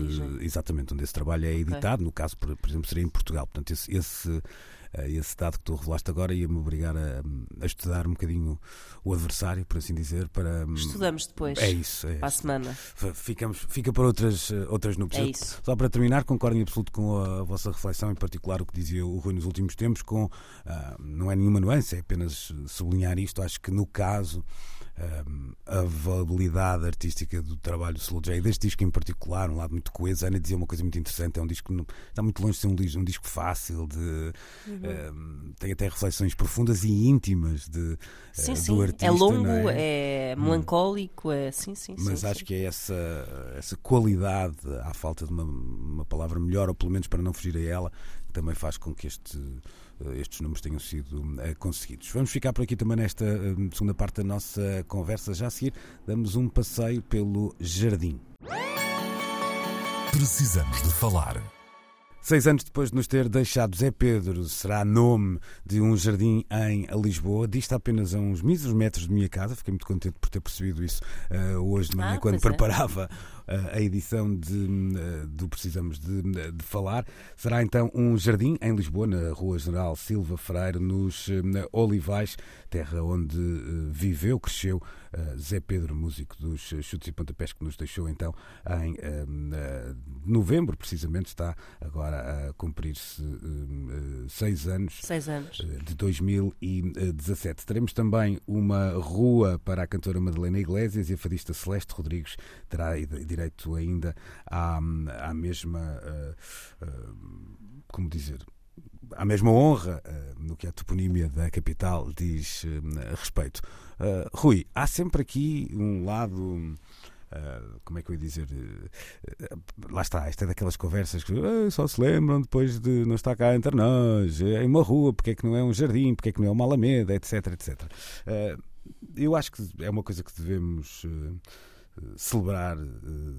A: exatamente, onde esse trabalho é editado, okay. no caso, por, por, exemplo, seria em Portugal. Portanto, esse, esse esse dado que tu revelaste agora ia-me obrigar a, a, estudar um bocadinho o adversário, por assim dizer, para...
C: Hum, Estudamos depois.
A: É isso. É
C: para a semana.
A: Ficamos, fica para outras, eh, outras nubes.
C: É isso.
A: Só para terminar, concordo em absoluto com a, a, vossa reflexão, em particular o que dizia o Rui nos últimos tempos, com... Uh, não é nenhuma nuance, é apenas sublinhar isto. Acho que no caso a valabilidade artística do trabalho do Slow J, deste disco em particular, um lado muito coeso. A Ana dizia uma coisa muito interessante: é um disco que está muito longe de ser um disco, um disco fácil, de, uhum. tem até reflexões profundas e íntimas de,
C: sim, uh,
A: do artista.
C: É longo, é, é melancólico, é sim, sim.
A: Mas
C: sim,
A: acho
C: sim.
A: que é essa, essa qualidade, à falta de uma, uma palavra melhor, ou pelo menos para não fugir a ela, que também faz com que este eh, estes números tenham sido uh, conseguidos. Vamos ficar por aqui também nesta uh, segunda parte da nossa conversa. Já a seguir, damos um passeio pelo jardim.
D: Precisamos de falar.
A: Seis anos depois de nos ter deixado Zé Pedro, será nome de um jardim em Lisboa. Disto apenas a uns míseros metros de minha casa. Fiquei muito contente por ter percebido isso uh, hoje de manhã, ah, quando é. preparava a edição de, eh, do Precisamos de, de, Falar. Será então um jardim em Lisboa, na Rua General Silva Freire, nos Olivais, terra onde viveu, cresceu Zé Pedro, músico dos Chutes e Pontapés, que nos deixou então em novembro, precisamente, está agora a cumprir-se seis anos.
C: Seis anos.
A: De 2017. Teremos também uma rua para a cantora Madalena Iglesias e a fadista Celeste Rodrigues terá direito ainda à, à mesma. Como dizer? À mesma honra uh, no que a toponímia da capital diz a respeito. Rui, há sempre aqui um lado. Como é que eu ia dizer? Lá está, esta é daquelas conversas que uh, só se lembram depois de não estar cá entre nós, é uma rua, porque é que não é um jardim, porque é que não é uma alameda, etc, etc. eu acho que é uma coisa que devemos celebrar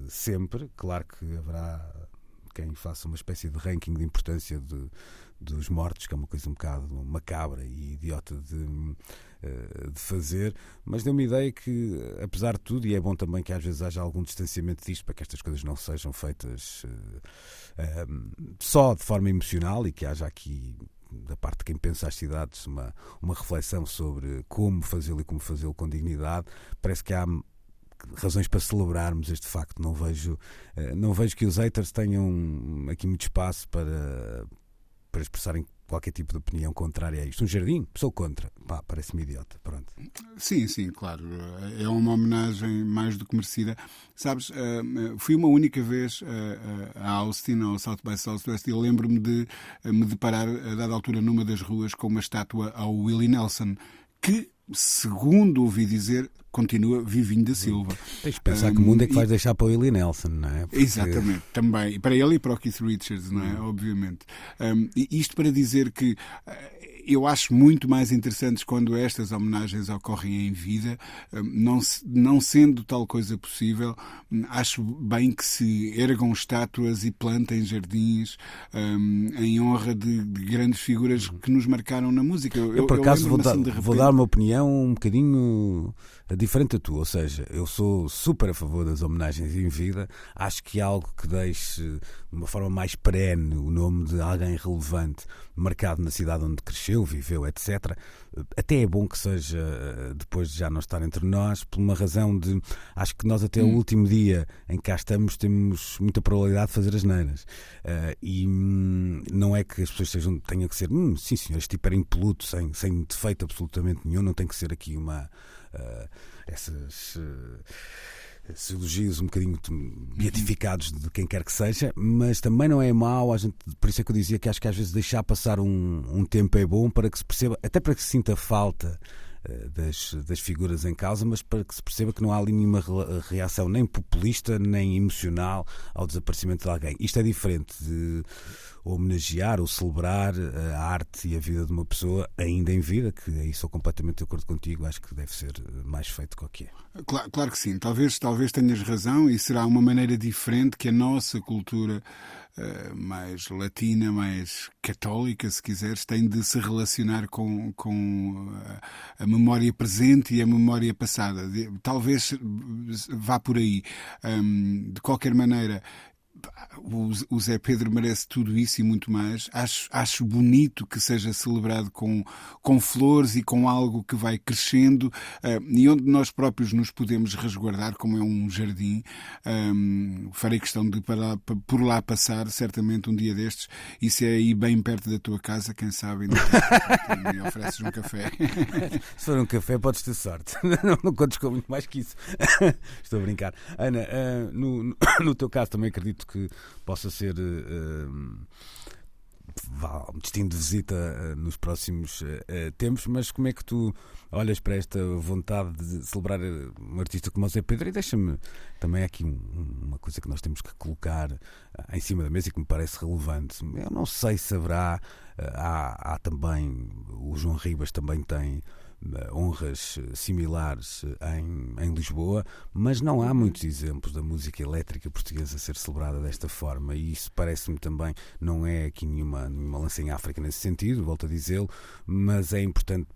A: sempre. Claro que haverá quem faça uma espécie de ranking de importância de, dos mortos, que é uma coisa um bocado macabra e idiota de, uh, de fazer, mas deu-me a ideia que, apesar de tudo, e é bom também que às vezes haja algum distanciamento disto para que estas coisas não sejam feitas uh, só de forma emocional e que haja aqui da parte de quem pensa as cidades uma, uma reflexão sobre como fazê-lo e como fazê-lo com dignidade. Parece que há razões para celebrarmos este facto. Não vejo, eh, não vejo que os haters tenham aqui muito espaço para, para expressarem qualquer tipo de opinião contrária a isto. Um jardim? Sou contra. Pá, parece-me idiota. Pronto.
B: Sim, sim, claro. É uma homenagem mais do que merecida. Sabes, eh, fui uma única vez eh, a Austin, ao South by Southwest, e lembro-me de me deparar, a dada altura, numa das ruas, com uma estátua ao Willie Nelson, que segundo ouvi dizer, continua Vivinho da Silva.
A: Tens de pensar um, que mundo é que vais deixar para o Willie Nelson, não é?
B: Porque... Exatamente, também. Para ele e para o Keith Richards, não é? Hum. Obviamente. Um, isto para dizer que eu acho muito mais interessantes quando estas homenagens ocorrem em vida, hum, não, não sendo tal coisa possível, hum, acho bem que se ergam estátuas e plantem jardins um, em honra de, de, grandes figuras que nos marcaram na música.
A: Eu, eu por acaso, vou, assim, repente... vou dar uma opinião um bocadinho diferente da tua, ou seja, eu sou super a favor das homenagens em vida, acho que é algo que deixe de uma forma mais perene o nome de alguém relevante marcado na cidade onde cresceu viveu, etc. Até é bom que seja depois de já não estar entre nós, por uma razão de acho que nós até hum. o último dia em que cá estamos temos muita probabilidade de fazer as neiras. Uh, e hum, não é que as pessoas sejam, tenham que ser, hum, sim senhor, este tipo era impoluto, sem, sem defeito absolutamente nenhum, não tem que ser aqui uma. Uh, essas. Uh, esses elogios um bocadinho beatificados de quem quer que seja, mas também não é mau, a gente, por isso é que eu dizia que acho que às vezes deixar passar um, um tempo é bom para que se perceba, até para que se sinta falta das, das figuras em causa, mas para que se perceba que não há ali nenhuma reação nem populista nem emocional ao desaparecimento de alguém. Isto é diferente de homenagear ou celebrar eh, a arte e a vida de uma pessoa ainda em vida, que aí sou completamente de acordo contigo, acho que deve ser eh, mais feito do que é.
B: Claro, claro que sim, talvez, talvez tenhas razão e será uma maneira diferente que a nossa cultura mais latina, mais católica, se quiseres, tem de se relacionar com, com a, a memória presente e a memória passada. Talvez vá por aí. De qualquer maneira, o, Zé Pedro merece tudo isso e muito mais. Acho, acho bonito que seja celebrado com, com flores e com algo que vai crescendo uh, e onde nós próprios nos podemos resguardar, como é um jardim. Um, farei questão de para, por lá passar, certamente, um dia destes. E se é aí bem perto da tua casa, quem sabe, ainda me ofereces um café.
A: se for um café, podes ter sorte. Não, não contes com muito mais que isso. Estou a brincar. Ana, uh, no, no teu caso também acredito que possa ser uh, um destino de visita uh, nos próximos tempos, mas como é que tu olhas para esta vontade de celebrar um artista como o Zé Pedro? E deixa-me também aqui um, uma coisa que nós temos que colocar em cima da mesa e que me parece relevante. Eu não sei se haverá, há, há também, o João Ribas também tem eh, honras eh, similares eh, em, em Lisboa, mas não há muitos exemplos da música elétrica portuguesa a ser celebrada desta forma, e isso parece-me também não é aqui nenhuma, nenhuma lança em África nesse sentido, volto a dizê-lo, mas é importante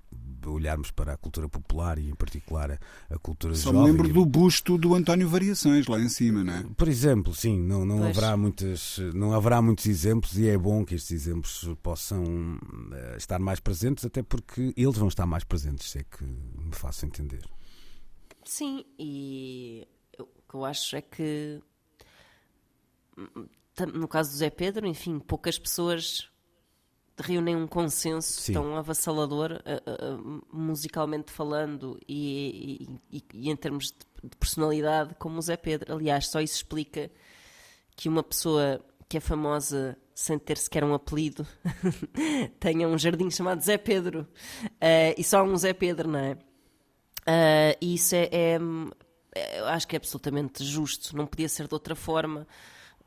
A: olharmos para a cultura popular e, em particular, a, cultura
B: Só
A: jovem.
B: Só me lembro do busto do António Variações lá em cima, não é?
A: Por exemplo, sim, não, não, haverá, muitas, não haverá muitos exemplos e é bom que estes exemplos possam uh, estar mais presentes, até porque eles vão estar mais presentes, se é que me faço entender.
C: Sim, e o que eu acho é que no caso do Zé Pedro, enfim, poucas pessoas reúnem um consenso Sim. tão avassalador, uh, uh, musicalmente falando e, e, e, e, em termos de, de personalidade, como o Zé Pedro. Aliás, só isso explica que uma pessoa que é famosa sem ter sequer um apelido tenha um jardim chamado Zé Pedro uh, e só um Zé Pedro, não é? e isso é, é, é, acho que é absolutamente justo, não podia ser de outra forma.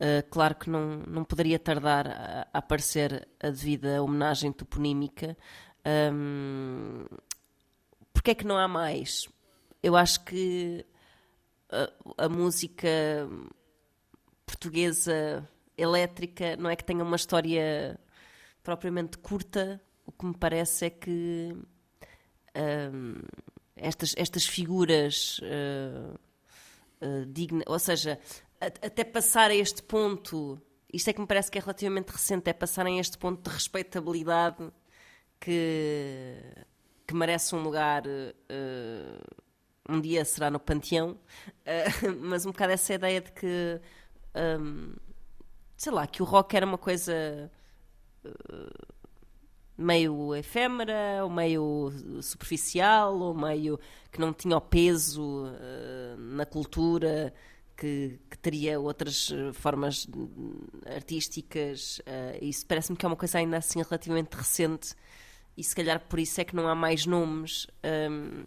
C: Uh, claro que não, não poderia tardar a, a aparecer a devida homenagem toponímica. Um, Porquê é que não há mais? Eu acho que a, a, música portuguesa elétrica não é que tenha uma história propriamente curta. O que me parece é que um, estas, estas figuras uh, uh, dignas, ou seja, até passar a este ponto, isto é que me parece que é relativamente recente, é passarem a este ponto de respeitabilidade que, que merece um lugar. Uh, um dia será no panteão, uh, mas um bocado essa ideia de que, um, sei lá, que o rock era uma coisa uh, meio efêmera, ou meio superficial, ou meio que não tinha o peso na cultura que, que, teria outras eh, formas artísticas. Uh, isso parece-me que é uma coisa ainda assim relativamente recente e se calhar por isso é que não há mais nomes um, ehm,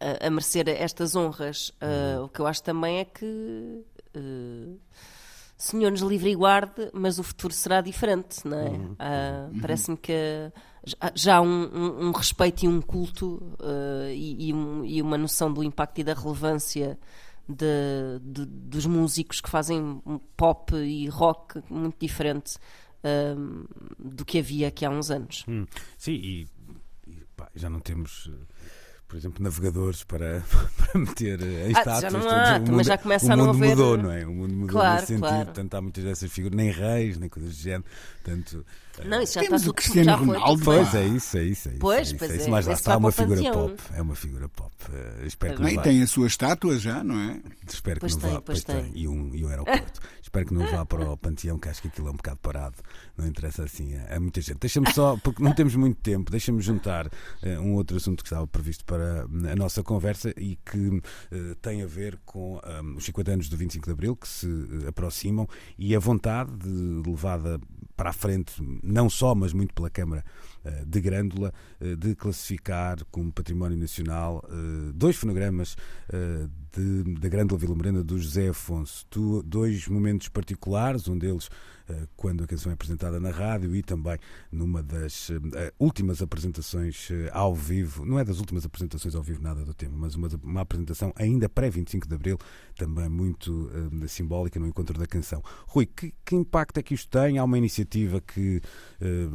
C: a, a, merecer estas honras. Uh, o que eu acho também é que. Uh, Senhor nos livre e guarde, mas o futuro será diferente, não é? Uhum. Uh, Parece-me que já há um, um, um, respeito e um culto uh, e, e, um, e, uma noção do impacto e da relevância de, de, dos músicos que fazem pop e rock muito diferente um, do que havia aqui há uns anos.
A: Hum, sim, e, e pá, já não temos por exemplo, navegadores para, para meter em ah, estátuas.
C: Já não há,
A: mundo,
C: mas já começa
A: a
C: não
A: haver.
C: O
A: mundo mudou, não é? O mundo mudou
C: claro,
A: nesse sentido.
C: Claro.
A: Portanto, há muitas dessas figuras, nem reis, nem coisas do género. Portanto,
C: Não, isso já
B: Temos
C: está
B: o Cristiano
C: já foi,
B: Ronaldo,
C: tudo
A: Pois é isso, é isso. É isso
C: Pois,
A: é isso,
C: pois
A: é isso.
C: é,
A: Mas lá está
C: vai
A: uma figura
C: panteão.
A: pop. É uma figura pop. Eh, espero que
B: E
A: vá.
B: tem a sua estátua já, não é?
A: Espero que
C: Pois
A: não
C: tem,
A: vá.
C: pois tem.
A: E um, e um aeroporto. Espero que não vá para o Panteão, que acho que aquilo é um bocado parado. Não interessa assim a, a muita gente. Deixa-me só, porque não temos muito tempo, deixa-me juntar eh, um outro assunto que estava previsto para hum, a nossa conversa e que eh, tem a ver com hum, os 50 anos do 25 de Abril, que se aproximam, e a vontade de, levada para a frente, não só, mas muito pela Câmara eh, de Grândola, eh, de classificar como património nacional eh, dois fonogramas da Grândola Vila Morena do José Afonso. Dois momentos particulares, um deles quando a canção é apresentada na rádio e também numa das eh, últimas apresentações eh, ao vivo, não é das últimas apresentações ao vivo nada do tema, mas uma, uma apresentação ainda pré-25 de Abril, também muito eh, simbólica no encontro da canção. Rui, que, que impacto é que isto tem? Há uma iniciativa que eh,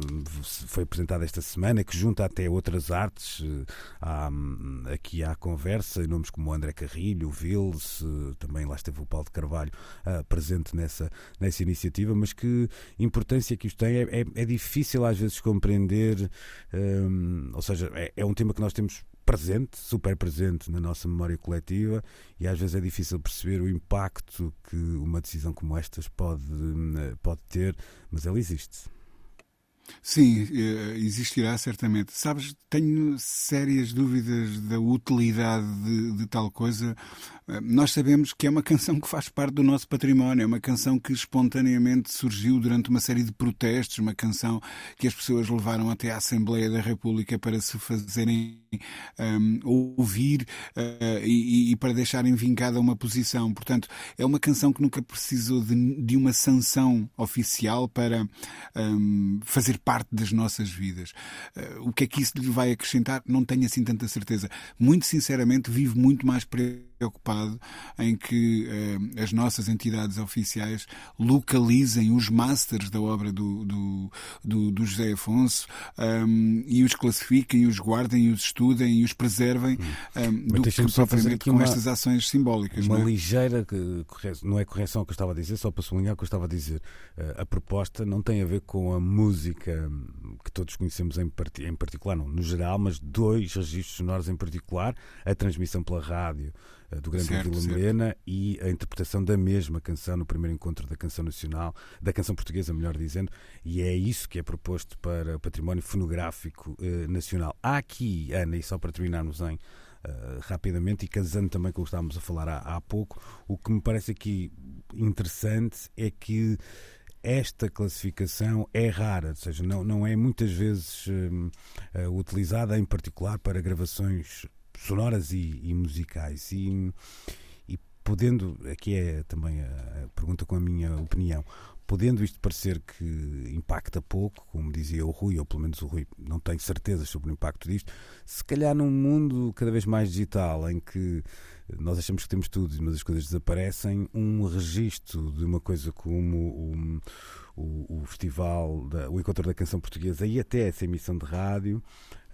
A: foi apresentada esta semana, que junta até outras artes eh, há, hum, aqui à conversa, nomes como André Carrilho, Vils, eh, também lá esteve o Paulo de Carvalho presente nessa, nessa iniciativa, mas que importância que isto tem é, é, é difícil às vezes compreender, hum, ou seja, é, é um tema que nós temos presente, super presente na nossa memória coletiva e às vezes é difícil perceber o impacto que uma decisão como estas pode, pode ter, mas ela existe.
B: Sim, eh, existirá certamente. Sabes, tenho sérias dúvidas da utilidade de, de tal coisa. Eh, Nós sabemos que é uma canção que faz parte do nosso património, é uma canção que espontaneamente surgiu durante uma série de protestos, uma canção que as pessoas levaram até à Assembleia da República para se fazerem ehm, ouvir eh, e, e para deixarem vingada uma posição. Portanto, é uma canção que nunca precisou de, de uma sanção oficial para ehm, fazer parte das nossas vidas. Eh, o que é que isso lhe vai acrescentar? Não tenho assim tanta certeza. Muito sinceramente, vivo muito mais preocupado em que eh, as nossas entidades oficiais localizem os masters da obra do, do, do, do José Afonso ehm, e os classifiquem, os guardem, os estudem e os preservem ehm, do que propriamente com
A: uma-
B: estas ações simbólicas.
A: Uma
B: é?
A: ligeira que- corre- não é correção que eu estava a dizer, só para sublinhar o que eu estava a dizer. Eh, A proposta não tem a ver com a música que todos conhecemos em, parti- em particular, não, no geral, mas dois registros sonoros em particular, a transmissão pela rádio eh, do Grande
B: Certo,
A: Vila
B: certo.
A: Morena e a interpretação da mesma canção no primeiro encontro da canção nacional, da canção portuguesa, melhor dizendo, e é isso que é proposto para o património fonográfico eh, nacional. Há aqui, Ana, e só para terminarmos em Uh, rapidamente e casando também com o que estávamos a falar há, há pouco, o que me parece aqui interessante é que esta classificação é rara, ou seja, não, não é muitas vezes hum, uh, utilizada em particular para gravações sonoras e, e musicais. E, e podendo, aqui é também a, a pergunta com a minha opinião, podendo isto parecer que impacta pouco, como dizia o Rui, ou pelo menos o Rui não tem certezas sobre o impacto disto, se calhar num mundo cada vez mais digital em que nós achamos que temos tudo, mas as coisas desaparecem, um registro de uma coisa como o, o, o festival, da, o Encontro da Canção Portuguesa e até essa emissão de rádio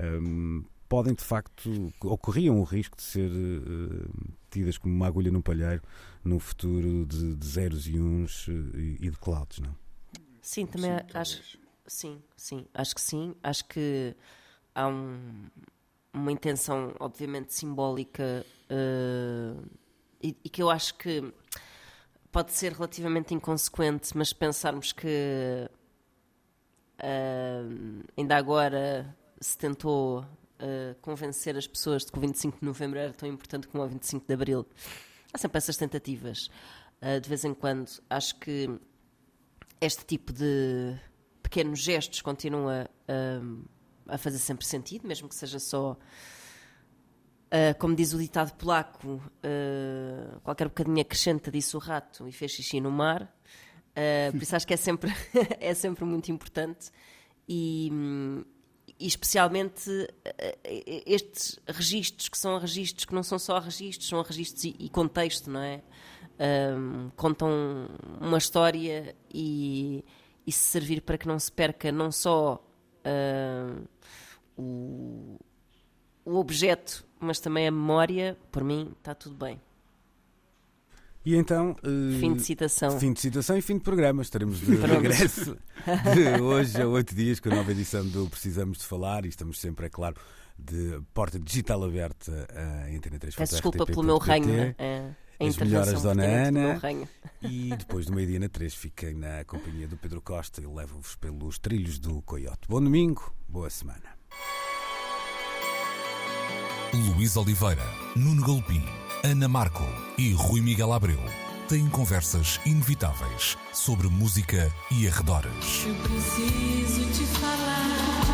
A: hum, podem de facto, ocorriam o risco de ser uh, tidas como uma agulha num palheiro num futuro de, de zeros e uns uh, e, de clouds, não?
C: Sim, também
B: Sim,
C: acho. Sim, sim, acho que sim. Acho que há um- uma intenção, obviamente, simbólica eh, e, e que eu acho que pode ser relativamente inconsequente, mas pensarmos que eh, ainda agora se tentou eh, convencer as pessoas de que o 25 de novembro era tão importante como o 25 de abril. Há sempre essas tentativas. De vez em quando, acho que este tipo de pequenos gestos continua hum, a fazer sempre sentido, mesmo que seja só, ah, como diz o ditado polaco, ah, qualquer bocadinho acrescenta disse o rato e fez xixi no mar. Ah, por isso acho que é sempre, é sempre muito importante e, e especialmente estes registros que são registros que não são só registros, são registros e, e contexto, não é? Contam uma história e, e se servir para que não se perca não só um, o, o objeto, mas também a memória, por mim está tudo bem.
A: E então. eh,
C: Fim de citação.
A: Fim de citação e fim de programa. Estaremos de regresso de hoje a oito dias com a nova edição do Precisamos de Falar e estamos sempre, é claro, de porta digital aberta à Antena 3.
C: Peço desculpa pelo meu ranho. né? É, a
A: As melhoras, Dona Ana. E depois do meio-dia na 3 fiquei na companhia do Pedro Costa e levo-vos pelos trilhos do Coiote. Bom domingo, boa semana.
D: Luís Oliveira, Nuno Galopim, Ana Marco e Rui Miguel Abreu têm conversas inevitáveis sobre música e arredores.
E: Eu preciso te falar.